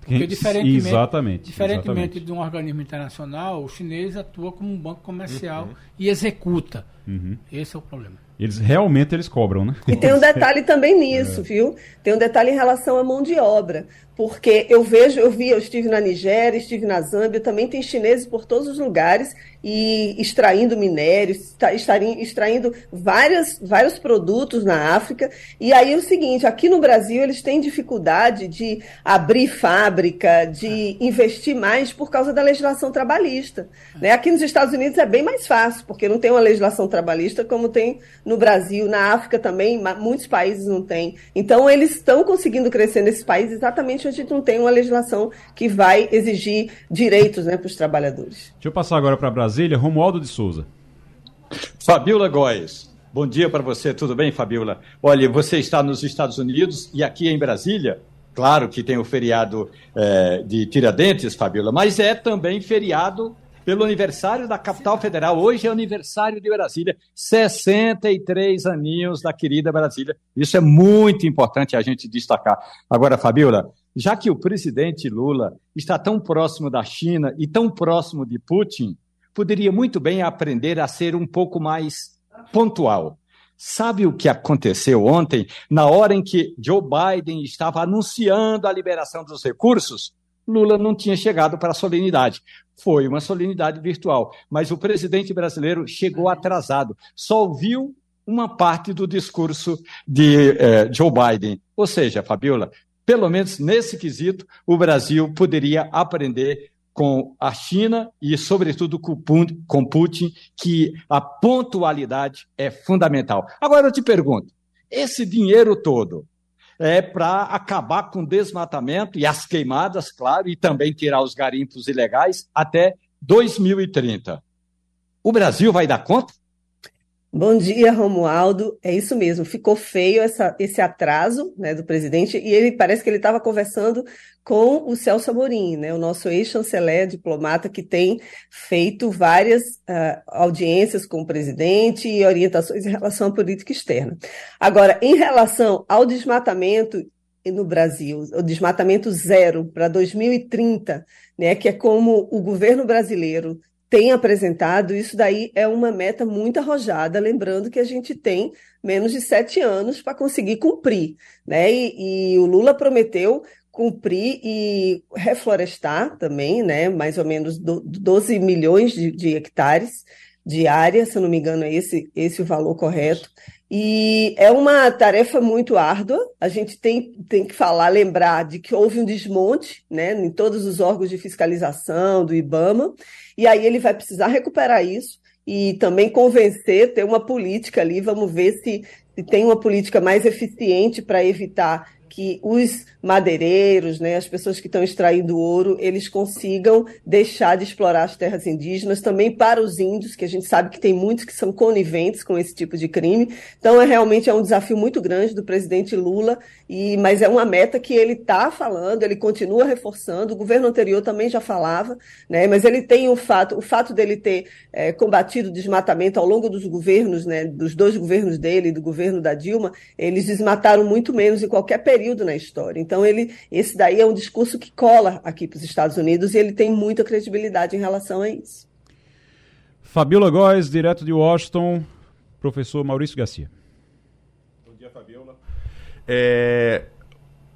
Porque diferentemente, exatamente, diferentemente exatamente. de um organismo internacional, o chinês atua como um banco comercial uhum. e executa. Uhum. Esse é o problema. Eles realmente eles cobram, né? E tem um detalhe também nisso, é. viu? Tem um detalhe em relação à mão de obra. Porque eu vejo, eu vi, eu estive na Nigéria, estive na Zâmbia, também tem chineses por todos os lugares e extraindo minérios, extraindo várias, vários produtos na África. E aí é o seguinte, aqui no Brasil eles têm dificuldade de abrir fábrica, de investir mais por causa da legislação trabalhista. Né? Aqui nos Estados Unidos é bem mais fácil, porque não tem uma legislação trabalhista como tem no Brasil, na África também, muitos países não têm. Então eles estão conseguindo crescer nesse país exatamente onde não tem uma legislação que vai exigir direitos né, para os trabalhadores. Deixa eu passar agora para Brasília. Brasília, Romualdo de Souza. Fabiola Góes. Bom dia para você, tudo bem, Fabiola? Olha, você está nos Estados Unidos e aqui em Brasília, claro que tem o feriado é, de Tiradentes, Fabiola, mas é também feriado pelo aniversário da capital federal. Hoje é aniversário de Brasília, 63 aninhos da querida Brasília. Isso é muito importante a gente destacar. Agora, Fabiola, já que o presidente Lula está tão próximo da China e tão próximo de Putin, poderia muito bem aprender a ser um pouco mais pontual. Sabe o que aconteceu ontem, na hora em que Joe Biden estava anunciando a liberação dos recursos? Lula não tinha chegado para a solenidade. Foi uma solenidade virtual, mas o presidente brasileiro chegou atrasado. Só ouviu uma parte do discurso de eh, Joe Biden. Ou seja, Fabiola, pelo menos nesse quesito, o Brasil poderia aprender com a China e, sobretudo, com Putin, que a pontualidade é fundamental. Agora eu te pergunto: esse dinheiro todo é para acabar com o desmatamento e as queimadas, claro, e também tirar os garimpos ilegais até 2030. O Brasil vai dar conta? Bom dia, Romualdo. É isso mesmo, ficou feio essa, esse atraso né, do presidente, e ele parece que ele estava conversando com o Celso Amorim, né, o nosso ex-chanceler diplomata que tem feito várias uh, audiências com o presidente e orientações em relação à política externa. Agora, em relação ao desmatamento no Brasil, o desmatamento zero para 2030, né, que é como o governo brasileiro tem apresentado, isso daí é uma meta muito arrojada, lembrando que a gente tem menos de sete anos para conseguir cumprir, né? E, e, o Lula prometeu cumprir e reflorestar também, né? Mais ou menos 12 milhões de, de hectares de área, se não me engano, é esse, esse o valor correto. E é uma tarefa muito árdua. A gente tem, tem que falar, lembrar de que houve um desmonte né, em todos os órgãos de fiscalização do IBAMA, e aí ele vai precisar recuperar isso e também convencer, ter uma política ali. Vamos ver se, se tem uma política mais eficiente para evitar que os madeireiros, né, as pessoas que estão extraindo ouro, eles consigam deixar de explorar as terras indígenas, também para os índios, que a gente sabe que tem muitos que são coniventes com esse tipo de crime. Então, é realmente é um desafio muito grande do presidente Lula, e mas é uma meta que ele está falando, ele continua reforçando. O governo anterior também já falava, né, mas ele tem o fato, o fato dele ter é, combatido o desmatamento ao longo dos governos, né, dos dois governos dele e do governo da Dilma, eles desmataram muito menos em qualquer período período na história. Então, ele, esse daí é um discurso que cola aqui para os Estados Unidos e ele tem muita credibilidade em relação a isso. Fabiola Góes, direto de Washington, professor Maurício Garcia. Bom dia, Fabiola. É,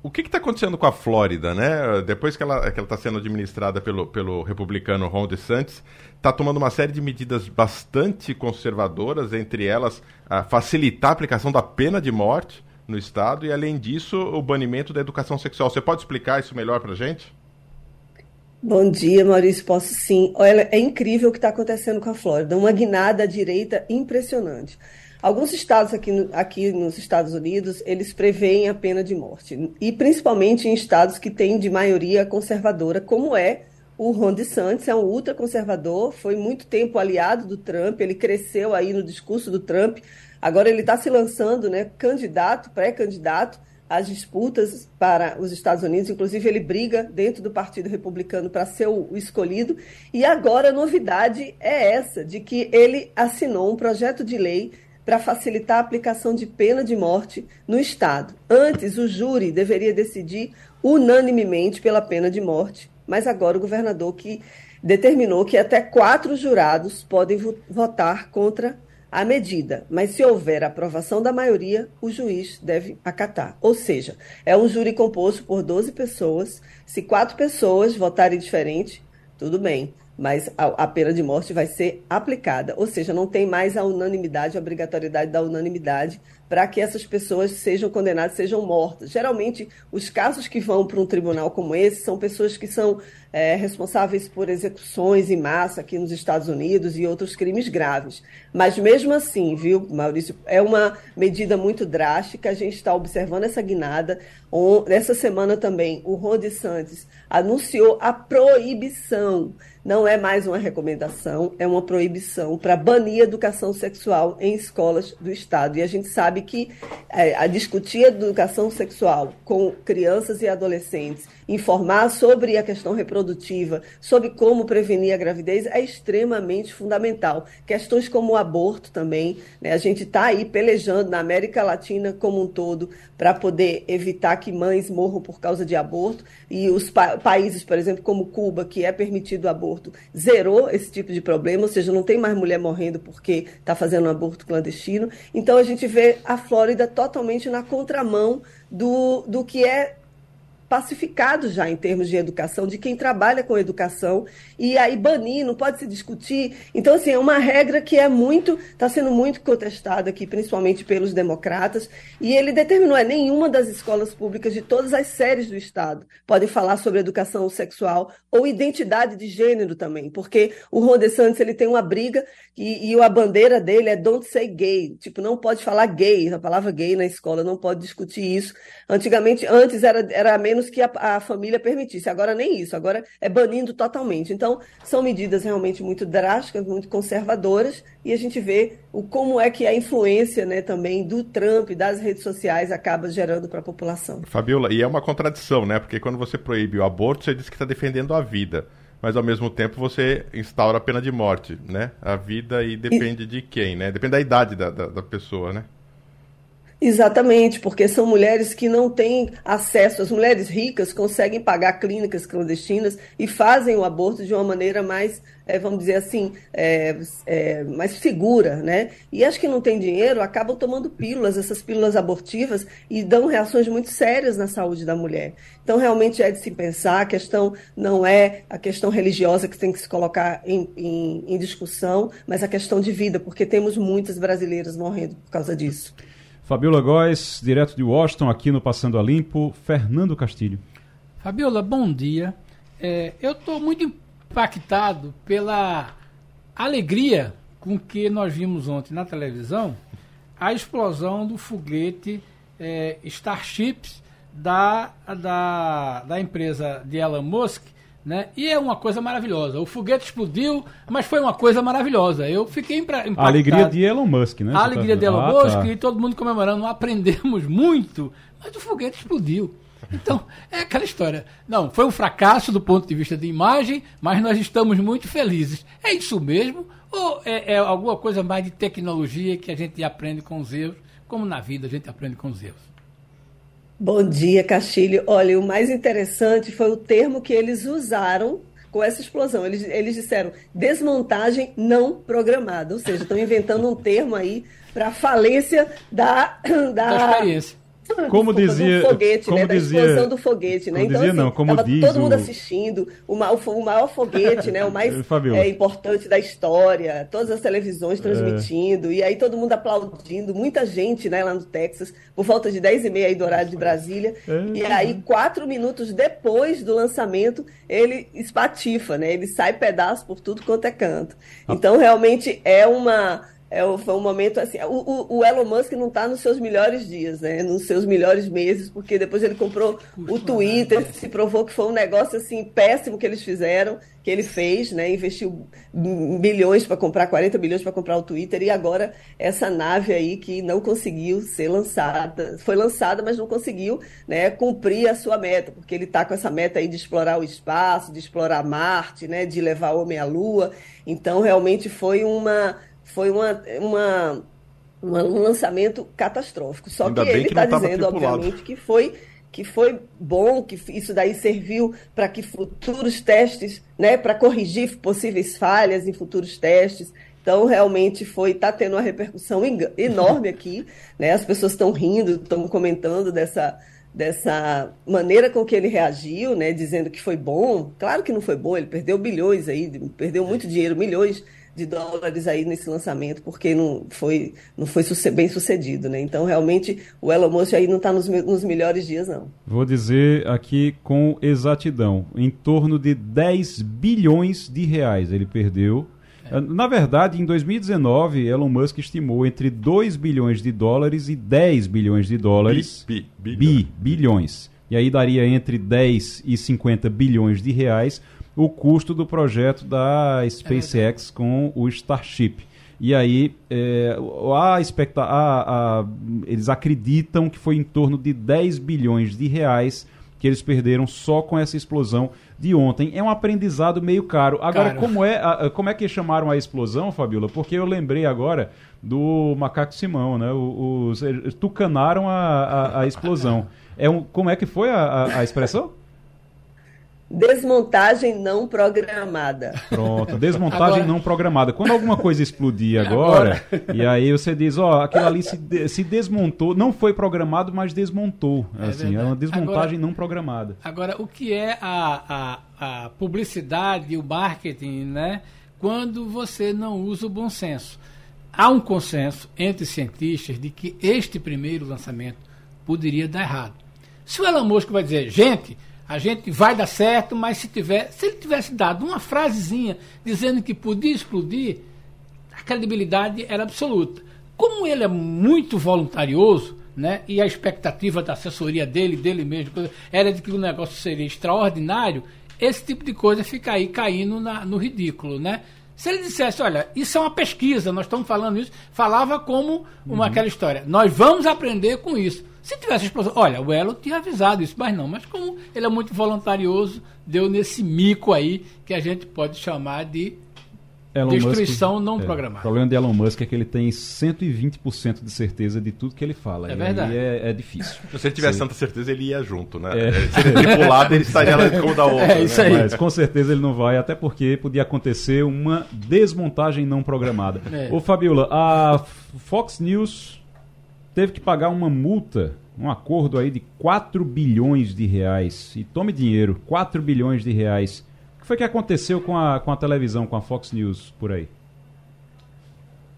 O que está acontecendo com a Flórida, né? Depois que ela está sendo administrada pelo, pelo republicano Ron DeSantis, está tomando uma série de medidas bastante conservadoras, entre elas a facilitar a aplicação da pena de morte no Estado e, além disso, o banimento da educação sexual. Você pode explicar isso melhor para a gente? Bom dia, Maurício. Posso sim. Olha, é incrível o que está acontecendo com a Flórida. Uma guinada à direita impressionante. Alguns estados aqui, aqui nos Estados Unidos, eles preveem a pena de morte. E principalmente em estados que têm de maioria conservadora, como é o Ron DeSantis, é um ultraconservador, foi muito tempo aliado do Trump, ele cresceu aí no discurso do Trump, agora ele está se lançando, né, candidato, pré-candidato, às disputas para os Estados Unidos, inclusive ele briga dentro do Partido Republicano para ser o, escolhido. E agora a novidade é essa, de que ele assinou um projeto de lei para facilitar a aplicação de pena de morte no Estado. Antes, o júri deveria decidir unanimemente pela pena de morte, mas agora o governador que determinou que até quatro jurados podem votar contra a medida, mas se houver aprovação da maioria, o juiz deve acatar. Ou seja, é um júri composto por 12 pessoas. Se quatro pessoas votarem diferente, tudo bem, mas a, a, pena de morte vai ser aplicada. Ou seja, não tem mais a unanimidade, a obrigatoriedade da unanimidade para que essas pessoas sejam condenadas, sejam mortas. Geralmente, os casos que vão para um tribunal como esse são pessoas que são é, responsáveis por execuções em massa aqui nos Estados Unidos e outros crimes graves. Mas mesmo assim, viu, Maurício, é uma medida muito drástica. A gente está observando essa guinada. Nessa semana também, o Ron DeSantis anunciou a proibição. Não é mais uma recomendação, é uma proibição para banir educação sexual em escolas do Estado. E a gente sabe que é, a discutir educação sexual com crianças e adolescentes informar sobre a questão reprodutiva, sobre como prevenir a gravidez, é extremamente fundamental. Questões como o aborto também, né? a gente está aí pelejando na América Latina como um todo para poder evitar que mães morram por causa de aborto, e os pa países, por exemplo, como Cuba, que é permitido o aborto, zerou esse tipo de problema, ou seja, não tem mais mulher morrendo porque está fazendo um aborto clandestino. Então a gente vê a Flórida totalmente na contramão do, do que é pacificado já em termos de educação, de quem trabalha com educação, e aí banir, não pode se discutir. Então, assim, é uma regra que é muito, está sendo muito contestada aqui, principalmente pelos democratas, e ele determinou, é nenhuma das escolas públicas de todas as séries do Estado podem falar sobre educação sexual ou identidade de gênero também, porque o Ron DeSantis, ele tem uma briga e, e a bandeira dele é don't say gay, tipo, não pode falar gay, a palavra gay na escola, não pode discutir isso. Antigamente, antes era, era menos menos que a, a, família permitisse. Agora nem isso, agora é banindo totalmente. Então, são medidas realmente muito drásticas, muito conservadoras, e a gente vê o, como é que a influência né, também do Trump, das redes sociais, acaba gerando para a população. Fabiola, e é uma contradição, né? Porque quando você proíbe o aborto, você diz que está defendendo a vida. Mas ao mesmo tempo você instaura a pena de morte, né? A vida aí depende e... de quem, né? Depende da idade da, da, da pessoa, né? Exatamente, porque são mulheres que não têm acesso. As mulheres ricas conseguem pagar clínicas clandestinas e fazem o aborto de uma maneira mais, é, vamos dizer assim, é, é, mais segura, né? E as que não têm dinheiro acabam tomando pílulas, essas pílulas abortivas, e dão reações muito sérias na saúde da mulher. Então, realmente é de se pensar, a questão não é a questão religiosa que tem que se colocar em, em, em discussão, mas a questão de vida, porque temos muitas brasileiras morrendo por causa disso. Fabiola Góes, direto de Washington, aqui no Passando a Limpo. Fernando Castilho. Fabiola, bom dia. É, eu estou muito impactado pela alegria com que nós vimos ontem na televisão a explosão do foguete é, Starships da, da, da empresa de Elon Musk, né? E é uma coisa maravilhosa. O foguete explodiu, mas foi uma coisa maravilhosa. Eu fiquei impactado. A alegria de Elon Musk, né? A alegria tá... de Elon ah, Musk tá. e todo mundo comemorando. Aprendemos muito, mas o foguete explodiu. Então, é aquela história. Não, foi um fracasso do ponto de vista de imagem, mas nós estamos muito felizes. É isso mesmo? Ou é, é alguma coisa mais de tecnologia que a gente aprende com os erros, como na vida a gente aprende com os erros? Bom dia, Castilho. Olha, o mais interessante foi o termo que eles usaram com essa explosão. Eles, eles disseram desmontagem não programada, ou seja, estão inventando um termo aí para falência da, da, da experiência. Como dizia, do foguete, como né? Dizia, da explosão do foguete, né? Então, dizia, assim, não, como diz todo mundo o... assistindo, o, o, maior foguete, né? O mais é, importante da história, todas as televisões transmitindo, é. e aí todo mundo aplaudindo, muita gente, né, lá no Texas, por volta de 10 e meia aí do horário de Brasília. É. E aí, quatro minutos depois do lançamento, ele espatifa, né? Ele sai pedaço por tudo quanto é canto. Ah. Então, realmente é uma é, foi um momento assim. O, o, o Elon Musk não está nos seus melhores dias, né? Nos seus melhores meses, porque depois ele comprou o Twitter, se provou que foi um negócio assim péssimo que eles fizeram, que ele fez, né? Investiu bilhões para comprar, 40 bilhões para comprar o Twitter, e agora essa nave aí que não conseguiu ser lançada, foi lançada, mas não conseguiu né, cumprir a sua meta, porque ele está com essa meta aí de explorar o espaço, de explorar Marte, né? De levar o homem à Lua. Então, realmente foi uma foi uma, uma, uma um lançamento catastrófico. Só Ainda que ele está dizendo, obviamente, que foi que foi bom, que isso daí serviu para que futuros testes, né, para corrigir possíveis falhas em futuros testes. Então, realmente foi, está tendo uma repercussão enorme aqui, né? As pessoas estão rindo, estão comentando dessa, dessa maneira com que ele reagiu, né? Dizendo que foi bom. Claro que não foi bom, ele perdeu bilhões aí, perdeu muito dinheiro, milhões de dólares aí nesse lançamento, porque não foi, não foi bem sucedido, né? Então, realmente, o Elon Musk aí não está nos, nos melhores dias, não. Vou dizer aqui com exatidão, em torno de 10 bilhões de reais ele perdeu. É. Na verdade, em 2019, Elon Musk estimou entre 2 bilhões de dólares e 10 bilhões de dólares. Bi, bi, bi bilhões. E aí daria entre 10 e 50 bilhões de reais o custo do projeto da SpaceX com o Starship. E aí, é, a, expecta a, a, eles acreditam que foi em torno de 10 bilhões de reais que eles perderam só com essa explosão de ontem. É um aprendizado meio caro. Agora, como é, a, como é que chamaram a explosão, Fabiola? Porque eu lembrei agora do Macaco Simão, né? Os, os tucanaram a, a, a explosão. É um, como é que foi a, a expressão? Desmontagem não programada. Pronto, desmontagem agora... não programada. Quando alguma coisa explodir agora, agora... e aí você diz, ó, aquilo ali se, de, se desmontou, não foi programado, mas desmontou. É assim, é uma desmontagem agora, não programada. Agora, o que é a, a, a publicidade, o marketing, né? Quando você não usa o bom senso. Há um consenso entre cientistas de que este primeiro lançamento poderia dar errado. Se o Elon Musk vai dizer, gente, a gente vai dar certo, mas se tiver, se ele tivesse dado uma frasezinha dizendo que podia explodir, a credibilidade era absoluta. Como ele é muito voluntarioso, né, e a expectativa da assessoria dele, dele mesmo, era de que o negócio seria extraordinário, esse tipo de coisa fica aí caindo na, no ridículo, né? Se ele dissesse, olha, isso é uma pesquisa, nós estamos falando isso, falava como uma uhum. aquela história. Nós vamos aprender com isso. Se tivesse explosão, olha, o Elo tinha avisado isso, mas não. Mas como ele é muito voluntarioso, deu nesse mico aí que a gente pode chamar de Elon destruição Musk, não é, programada. O problema de Elon Musk é que ele tem 120% de certeza de tudo que ele fala. É verdade. É, é, difícil. Se ele tivesse tanta certeza, ele ia junto, né? É. Se ele tripulado, ele estaria lá como da outra. É isso né? aí. Mas com certeza ele não vai, até porque podia acontecer uma desmontagem não programada. É. Ô Fabiola, a Fox News teve que pagar uma multa, um acordo aí de 4 bilhões de reais. E tome dinheiro, 4 bilhões de reais. O que foi que aconteceu com a, com a televisão, com a Fox News por aí?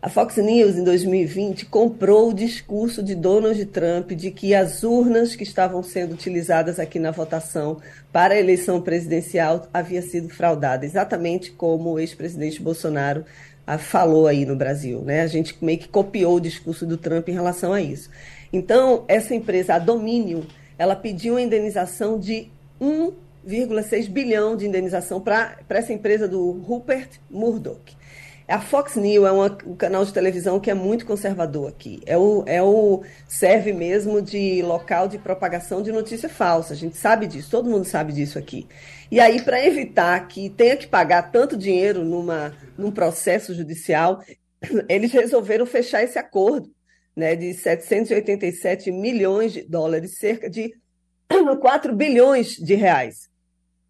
A Fox News, em 2020, comprou o discurso de Donald Trump de que as urnas que estavam sendo utilizadas aqui na votação para a eleição presidencial havia sido fraudada, exatamente como o ex-presidente Bolsonaro falou aí no Brasil. Né? A gente meio que copiou o discurso do Trump em relação a isso. Então, essa empresa, a Dominion, ela pediu uma indenização de 1,6 bilhão de indenização para essa empresa do Rupert Murdoch. A Fox News é uma, um canal de televisão que é muito conservador aqui. É o, é o serve mesmo de local de propagação de notícia falsa. A gente sabe disso, todo mundo sabe disso aqui. E aí, para evitar que tenha que pagar tanto dinheiro numa, num processo judicial, eles resolveram fechar esse acordo né, de 787 milhões de dólares, cerca de 4 bilhões de reais.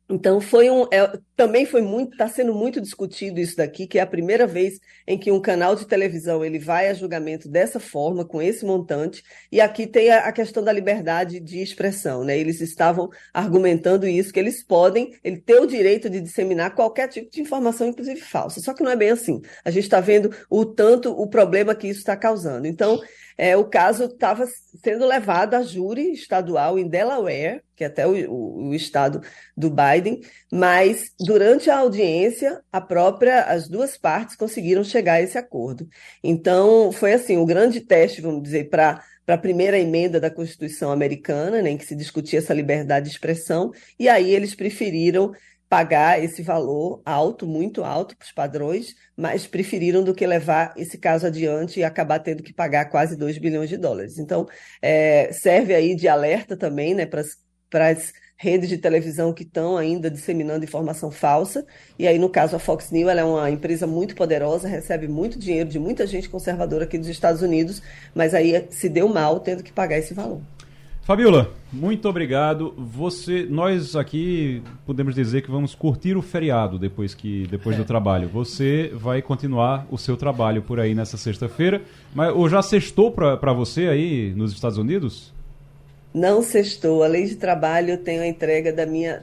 Então, foi um, é, também foi muito, está sendo muito discutido isso daqui, que é a primeira vez em que um canal de televisão ele vai a julgamento dessa forma, com esse montante, e aqui tem a, a questão da liberdade de expressão, né? Eles estavam argumentando isso, que eles podem, ele ter o direito de disseminar qualquer tipo de informação, inclusive falsa. Só que não é bem assim. A gente está vendo o tanto, o problema que isso está causando. Então, é, o caso estava sendo levado a júri estadual em Delaware, que é até o, o, o, estado do Biden, mas durante a audiência, a própria, as duas partes conseguiram chegar a esse acordo. Então, foi assim, o um grande teste, vamos dizer, para para a primeira emenda da Constituição americana, né, em que se discutia essa liberdade de expressão, e aí eles preferiram pagar esse valor alto, muito alto para os padrões, mas preferiram do que levar esse caso adiante e acabar tendo que pagar quase 2 bilhões de dólares. Então, é, serve aí de alerta também né, para as redes de televisão que estão ainda disseminando informação falsa. E aí, no caso, a Fox News ela é uma empresa muito poderosa, recebe muito dinheiro de muita gente conservadora aqui dos Estados Unidos, mas aí se deu mal tendo que pagar esse valor. Fabiola, muito obrigado. Você, nós aqui podemos dizer que vamos curtir o feriado depois que depois é. do trabalho. Você vai continuar o seu trabalho por aí nessa sexta-feira, mas ou já sextou para você aí nos Estados Unidos? Não sextou. Além de trabalho, eu tenho a entrega da minha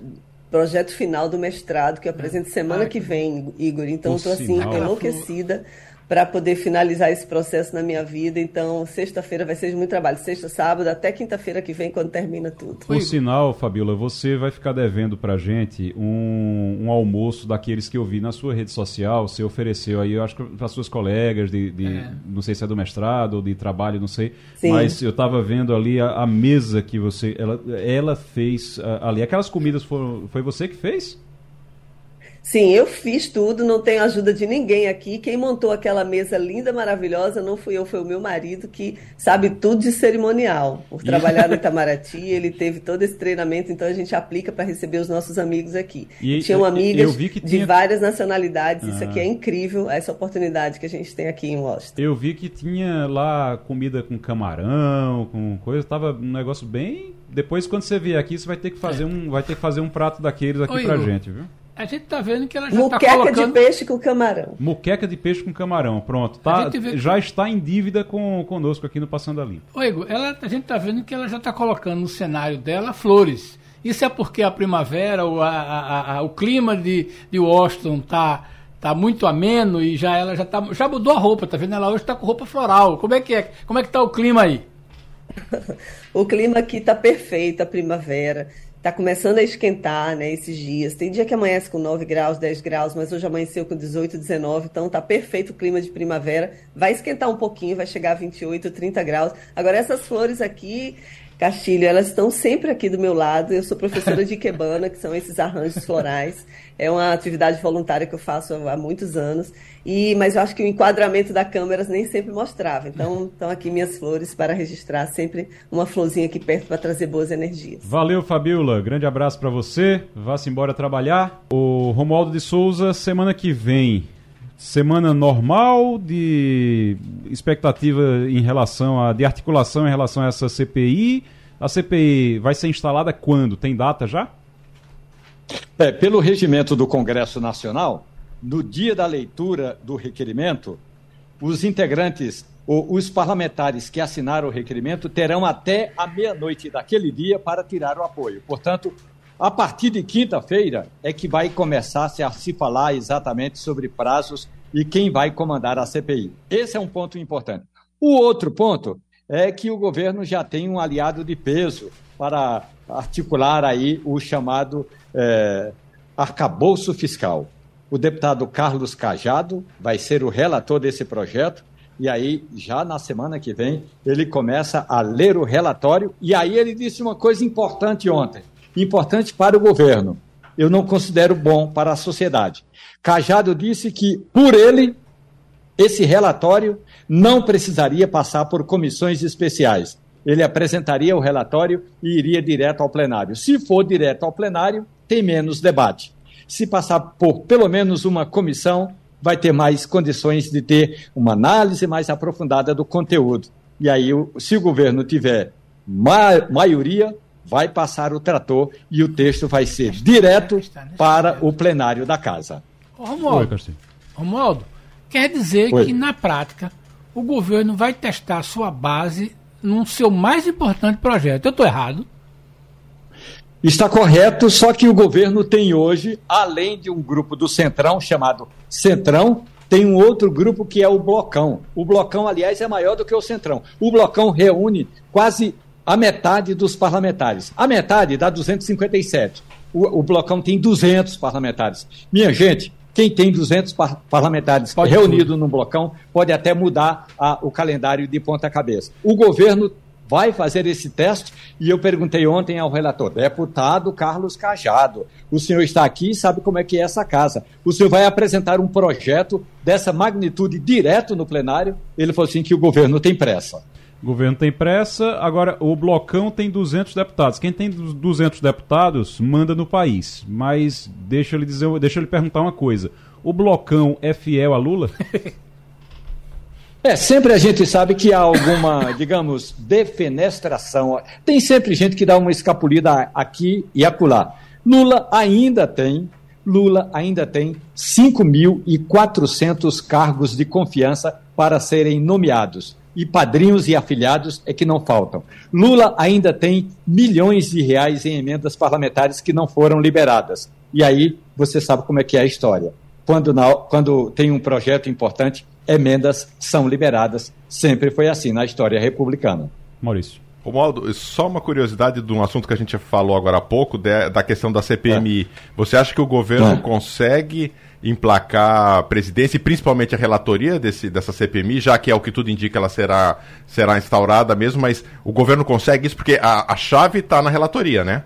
projeto final do mestrado que eu apresento semana que vem, Igor. Então, estou assim enlouquecida para poder finalizar esse processo na minha vida. Então, sexta-feira vai ser de muito trabalho. Sexta, sábado, até quinta-feira que vem, quando termina tudo. Por sinal, Fabiola, você vai ficar devendo para gente um, um, almoço daqueles que eu vi na sua rede social. Você ofereceu aí, eu acho que para suas colegas, de, de é. não sei se é do mestrado ou de trabalho, não sei. Sim. Mas eu estava vendo ali a, a, mesa que você. Ela, ela fez ali. Aquelas comidas foram, foi você que fez? Sim, eu fiz tudo, não tenho ajuda de ninguém aqui. Quem montou aquela mesa linda, maravilhosa, não fui eu, foi o meu marido que sabe tudo de cerimonial. Por trabalhar no Itamaraty, ele teve todo esse treinamento, então a gente aplica para receber os nossos amigos aqui. E, Tinham amigas tinha... de várias nacionalidades, ah. isso aqui é incrível, essa oportunidade que a gente tem aqui em Washington. Eu vi que tinha lá comida com camarão, com coisa, tava um negócio bem. Depois, quando você vier aqui, você vai ter que fazer, é. um, vai ter que fazer um prato daqueles aqui Oi, pra Igor. gente, viu? A gente tá vendo que ela já Muqueca tá colocando... de peixe com camarão. Muqueca de peixe com camarão, pronto. Tá, Já está em dívida com, conosco aqui no Passando a Limpo. Ô, Igor, ela, a gente tá vendo que ela já está colocando no cenário dela flores. Isso é porque a primavera, o, a, a, a, o clima de, de Washington tá, tá muito ameno e já ela já, tá, já mudou a roupa, tá vendo? Ela hoje está com roupa floral. Como é que é? Como é que tá o clima aí? o clima aqui tá perfeito, a primavera. Está começando a esquentar, né, esses dias. Tem dia que amanhece com 9 graus, 10 graus, mas hoje amanheceu com 18, 19, então tá perfeito o clima de primavera. Vai esquentar um pouquinho, vai chegar a 28, 30 graus. Agora essas flores aqui, Castilho, elas estão sempre aqui do meu lado. Eu sou professora de Ikebana, que são esses arranjos florais. É uma atividade voluntária que eu faço há muitos anos. E, mas eu acho que o enquadramento da câmera nem sempre mostrava. Então, estão aqui minhas flores para registrar sempre uma florzinha aqui perto para trazer boas energias. Valeu, Fabiola. Grande abraço para você. Vá-se embora trabalhar. O Romualdo de Souza, semana que vem, semana normal de expectativa em relação a de articulação em relação a essa CPI. A CPI vai ser instalada quando? Tem data já? É, pelo regimento do Congresso Nacional, no dia da leitura do requerimento, os integrantes ou os parlamentares que assinaram o requerimento terão até a meia-noite daquele dia para tirar o apoio. Portanto, a partir de quinta-feira é que vai começar -se a se falar exatamente sobre prazos e quem vai comandar a CPI. Esse é um ponto importante. O outro ponto é que o governo já tem um aliado de peso para articular aí o chamado é, arcabouço fiscal. O deputado Carlos Cajado vai ser o relator desse projeto e aí, já na semana que vem, ele começa a ler o relatório. E aí, ele disse uma coisa importante ontem importante para o governo. Eu não considero bom para a sociedade. Cajado disse que, por ele, esse relatório não precisaria passar por comissões especiais. Ele apresentaria o relatório e iria direto ao plenário. Se for direto ao plenário, tem menos debate. Se passar por pelo menos uma comissão, vai ter mais condições de ter uma análise mais aprofundada do conteúdo. E aí, se o governo tiver ma maioria, vai passar o trator e o texto vai ser direto para o plenário da casa. Romualdo, Romualdo quer dizer Oi. que na prática o governo vai testar sua base no seu mais importante projeto. Eu estou errado? Está correto, só que o governo tem hoje, além de um grupo do Centrão chamado Centrão, tem um outro grupo que é o Blocão. O Blocão, aliás, é maior do que o Centrão. O Blocão reúne quase a metade dos parlamentares. A metade dá 257. O, o Blocão tem 200 parlamentares. Minha gente, quem tem 200 par parlamentares reunidos num blocão pode até mudar a, o calendário de ponta cabeça. O governo vai fazer esse teste e eu perguntei ontem ao relator, deputado Carlos Cajado, o senhor está aqui e sabe como é que é essa casa. O senhor vai apresentar um projeto dessa magnitude direto no plenário? Ele falou assim que o governo tem pressa. O governo tem pressa, agora o blocão tem 200 deputados. Quem tem 200 deputados manda no país. Mas deixa ele dizer, deixa ele perguntar uma coisa. O blocão é fiel a Lula? É, sempre a gente sabe que há alguma, digamos, defenestração. Tem sempre gente que dá uma escapulida aqui e acolá. Lula ainda tem, Lula ainda tem 5.400 cargos de confiança para serem nomeados e padrinhos e afiliados é que não faltam. Lula ainda tem milhões de reais em emendas parlamentares que não foram liberadas. E aí você sabe como é que é a história. Quando, na, quando tem um projeto importante, emendas são liberadas. Sempre foi assim na história republicana. Maurício. Romualdo, só uma curiosidade de um assunto que a gente falou agora há pouco, de, da questão da CPMI. É. Você acha que o governo é. consegue emplacar a presidência e principalmente a relatoria desse, dessa CPMI, já que é o que tudo indica, ela será, será instaurada mesmo, mas o governo consegue isso porque a, a chave está na relatoria, né?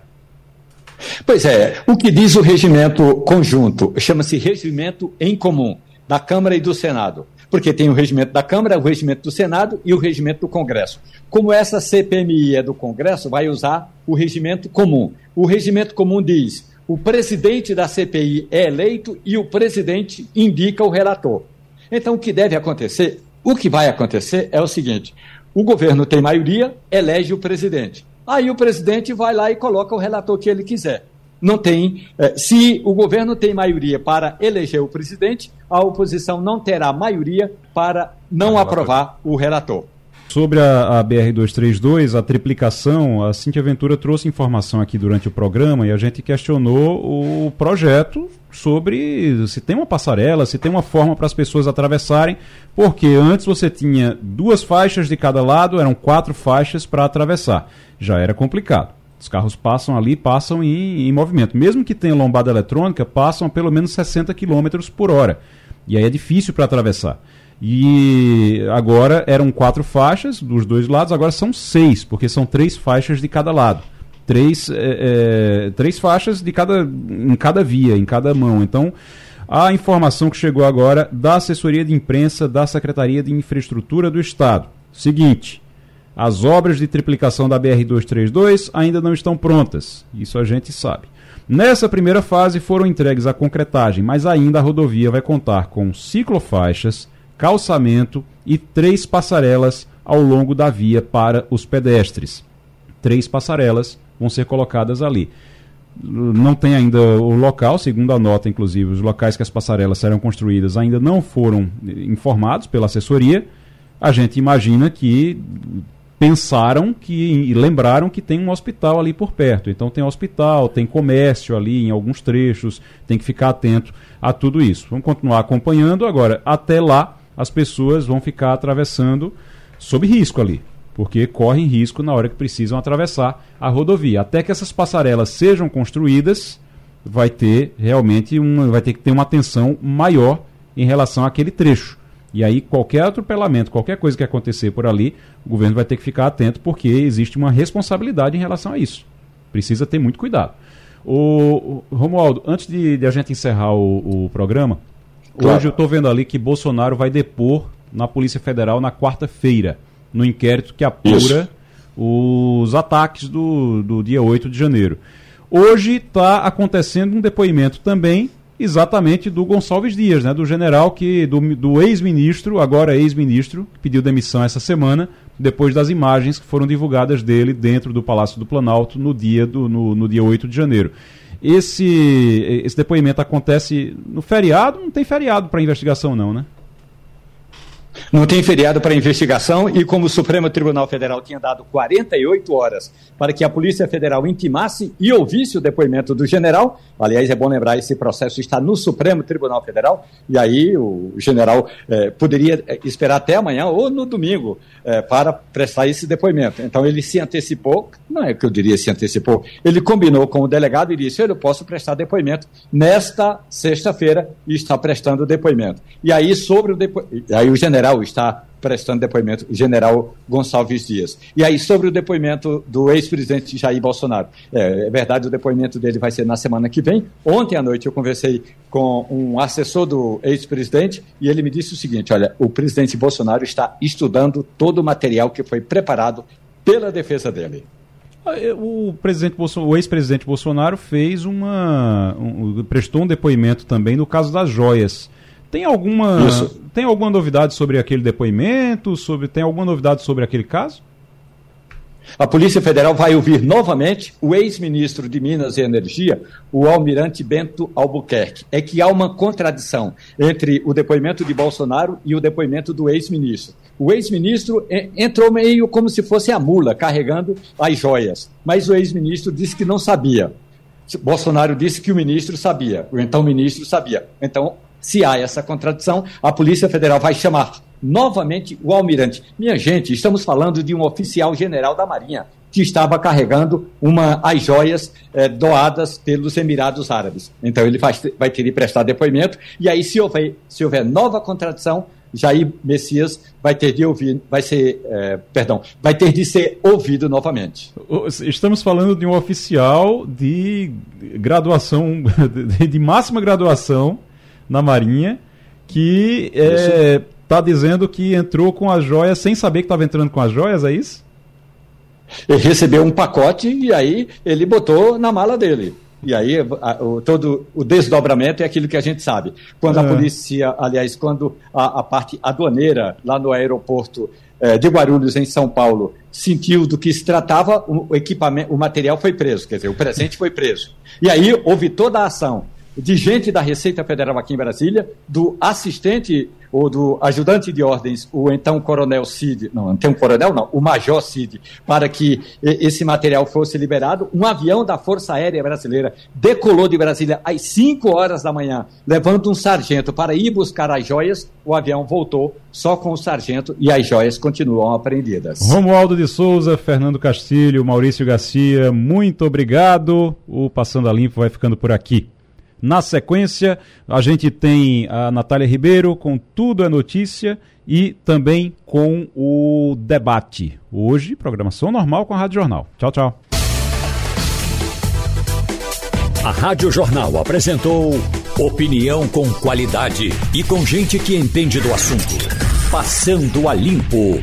Pois é, o que diz o regimento conjunto chama-se regimento em comum da Câmara e do Senado, porque tem o regimento da Câmara, o regimento do Senado e o regimento do Congresso. Como essa CPMI é do Congresso, vai usar o regimento comum. O regimento comum diz o presidente da CPI é eleito e o presidente indica o relator. Então, o que deve acontecer? O que vai acontecer é o seguinte: o governo tem maioria, elege o presidente. Aí o presidente vai lá e coloca o relator que ele quiser. Não tem. Eh, se o governo tem maioria para eleger o presidente, a oposição não terá maioria para não aprovar o relator. Sobre a, a BR-232, a triplicação, a Cintia Ventura trouxe informação aqui durante o programa e a gente questionou o projeto sobre se tem uma passarela, se tem uma forma para as pessoas atravessarem, porque antes você tinha duas faixas de cada lado, eram quatro faixas para atravessar. Já era complicado. Os carros passam ali, passam em, em movimento. Mesmo que tenha lombada eletrônica, passam a pelo menos 60 km por hora. E aí é difícil para atravessar. E agora eram quatro faixas dos dois lados, agora são seis, porque são três faixas de cada lado. Três, é, é, três faixas de cada, em cada via, em cada mão. Então, a informação que chegou agora da assessoria de imprensa da Secretaria de Infraestrutura do Estado. Seguinte, as obras de triplicação da BR-232 ainda não estão prontas, isso a gente sabe. Nessa primeira fase foram entregues a concretagem, mas ainda a rodovia vai contar com ciclofaixas, calçamento e três passarelas ao longo da via para os pedestres. Três passarelas vão ser colocadas ali. Não tem ainda o local, segundo a nota, inclusive, os locais que as passarelas serão construídas ainda não foram informados pela assessoria. A gente imagina que pensaram que e lembraram que tem um hospital ali por perto. Então tem hospital, tem comércio ali em alguns trechos, tem que ficar atento a tudo isso. Vamos continuar acompanhando agora. Até lá, as pessoas vão ficar atravessando sob risco ali, porque correm risco na hora que precisam atravessar a rodovia. Até que essas passarelas sejam construídas, vai ter realmente uma, vai ter que ter uma atenção maior em relação àquele trecho. E aí qualquer atropelamento, qualquer coisa que acontecer por ali, o governo vai ter que ficar atento porque existe uma responsabilidade em relação a isso. Precisa ter muito cuidado. O, o Romualdo, antes de, de, a gente encerrar o, o programa, Claro. Hoje eu estou vendo ali que Bolsonaro vai depor na Polícia Federal na quarta-feira, no inquérito que apura Isso. os ataques do, do dia 8 de janeiro. Hoje está acontecendo um depoimento também exatamente do Gonçalves Dias, né, do general que do, do ex-ministro, agora ex-ministro, que pediu demissão essa semana depois das imagens que foram divulgadas dele dentro do Palácio do Planalto no dia do no, no dia 8 de janeiro. Esse esse depoimento acontece no feriado, não tem feriado para investigação não, né? Não tem feriado para investigação e, como o Supremo Tribunal Federal tinha dado 48 horas para que a Polícia Federal intimasse e ouvisse o depoimento do general, aliás, é bom lembrar, esse processo está no Supremo Tribunal Federal, e aí o general eh, poderia eh, esperar até amanhã ou no domingo eh, para prestar esse depoimento. Então, ele se antecipou, não é que eu diria se antecipou, ele combinou com o delegado e disse: Eu posso prestar depoimento nesta sexta-feira e está prestando depoimento. E aí, sobre o depoimento, aí o general está prestando depoimento, general Gonçalves Dias. E aí, sobre o depoimento do ex-presidente Jair Bolsonaro. É, é, verdade, o depoimento dele vai ser na semana que vem. Ontem à noite eu conversei com um assessor do ex-presidente e ele me disse o seguinte: olha, o presidente Bolsonaro está estudando todo o material que foi preparado pela defesa dele. Ah, o presidente o ex-presidente Bolsonaro fez uma. Um, prestou um depoimento também no caso das joias. Tem alguma, Isso. tem alguma novidade sobre aquele depoimento? Sobre, tem alguma novidade sobre aquele caso? A Polícia Federal vai ouvir novamente o ex-ministro de Minas e Energia, o almirante Bento Albuquerque. É que há uma contradição entre o depoimento de Bolsonaro e o depoimento do ex-ministro. O ex-ministro entrou meio como se fosse a mula, carregando as joias. Mas o ex-ministro disse que não sabia. Bolsonaro disse que o ministro sabia. O então ministro sabia. Então se há essa contradição, a Polícia Federal vai chamar novamente o almirante. Minha gente, estamos falando de um oficial general da Marinha que estava carregando uma, as joias eh, doadas pelos Emirados Árabes. Então ele vai, vai ter de prestar depoimento, e aí, se houver, se houver nova contradição, Jair Messias vai ter de ouvir, vai ser, eh, perdão, vai ter de ser ouvido novamente. Estamos falando de um oficial de graduação, de máxima graduação, na Marinha que está é, dizendo que entrou com as joias sem saber que estava entrando com as joias, é isso? Ele recebeu um pacote e aí ele botou na mala dele. E aí a, o, todo o desdobramento é aquilo que a gente sabe. Quando é. a polícia, aliás, quando a, a, parte aduaneira lá no aeroporto é, de Guarulhos, em São Paulo, sentiu do que se tratava, o, o equipamento, o material foi preso, quer dizer, o presente foi preso. E aí houve toda a ação de gente da Receita Federal aqui em Brasília, do assistente ou do ajudante de ordens, o então coronel Cid, não, um coronel não, o major Cid, para que esse material fosse liberado. Um avião da Força Aérea Brasileira decolou de Brasília às 5 horas da manhã, levando um sargento para ir buscar as joias. O avião voltou só com o sargento e as joias continuam apreendidas. Romualdo de Souza, Fernando Castilho, Maurício Garcia, muito obrigado. O Passando a Limpo vai ficando por aqui. Na sequência, a gente tem a Natália Ribeiro com Tudo é Notícia e também com o debate. Hoje, programação normal com a Rádio Jornal. Tchau, tchau. A Rádio Jornal apresentou opinião com qualidade e com gente que entende do assunto. Passando a limpo.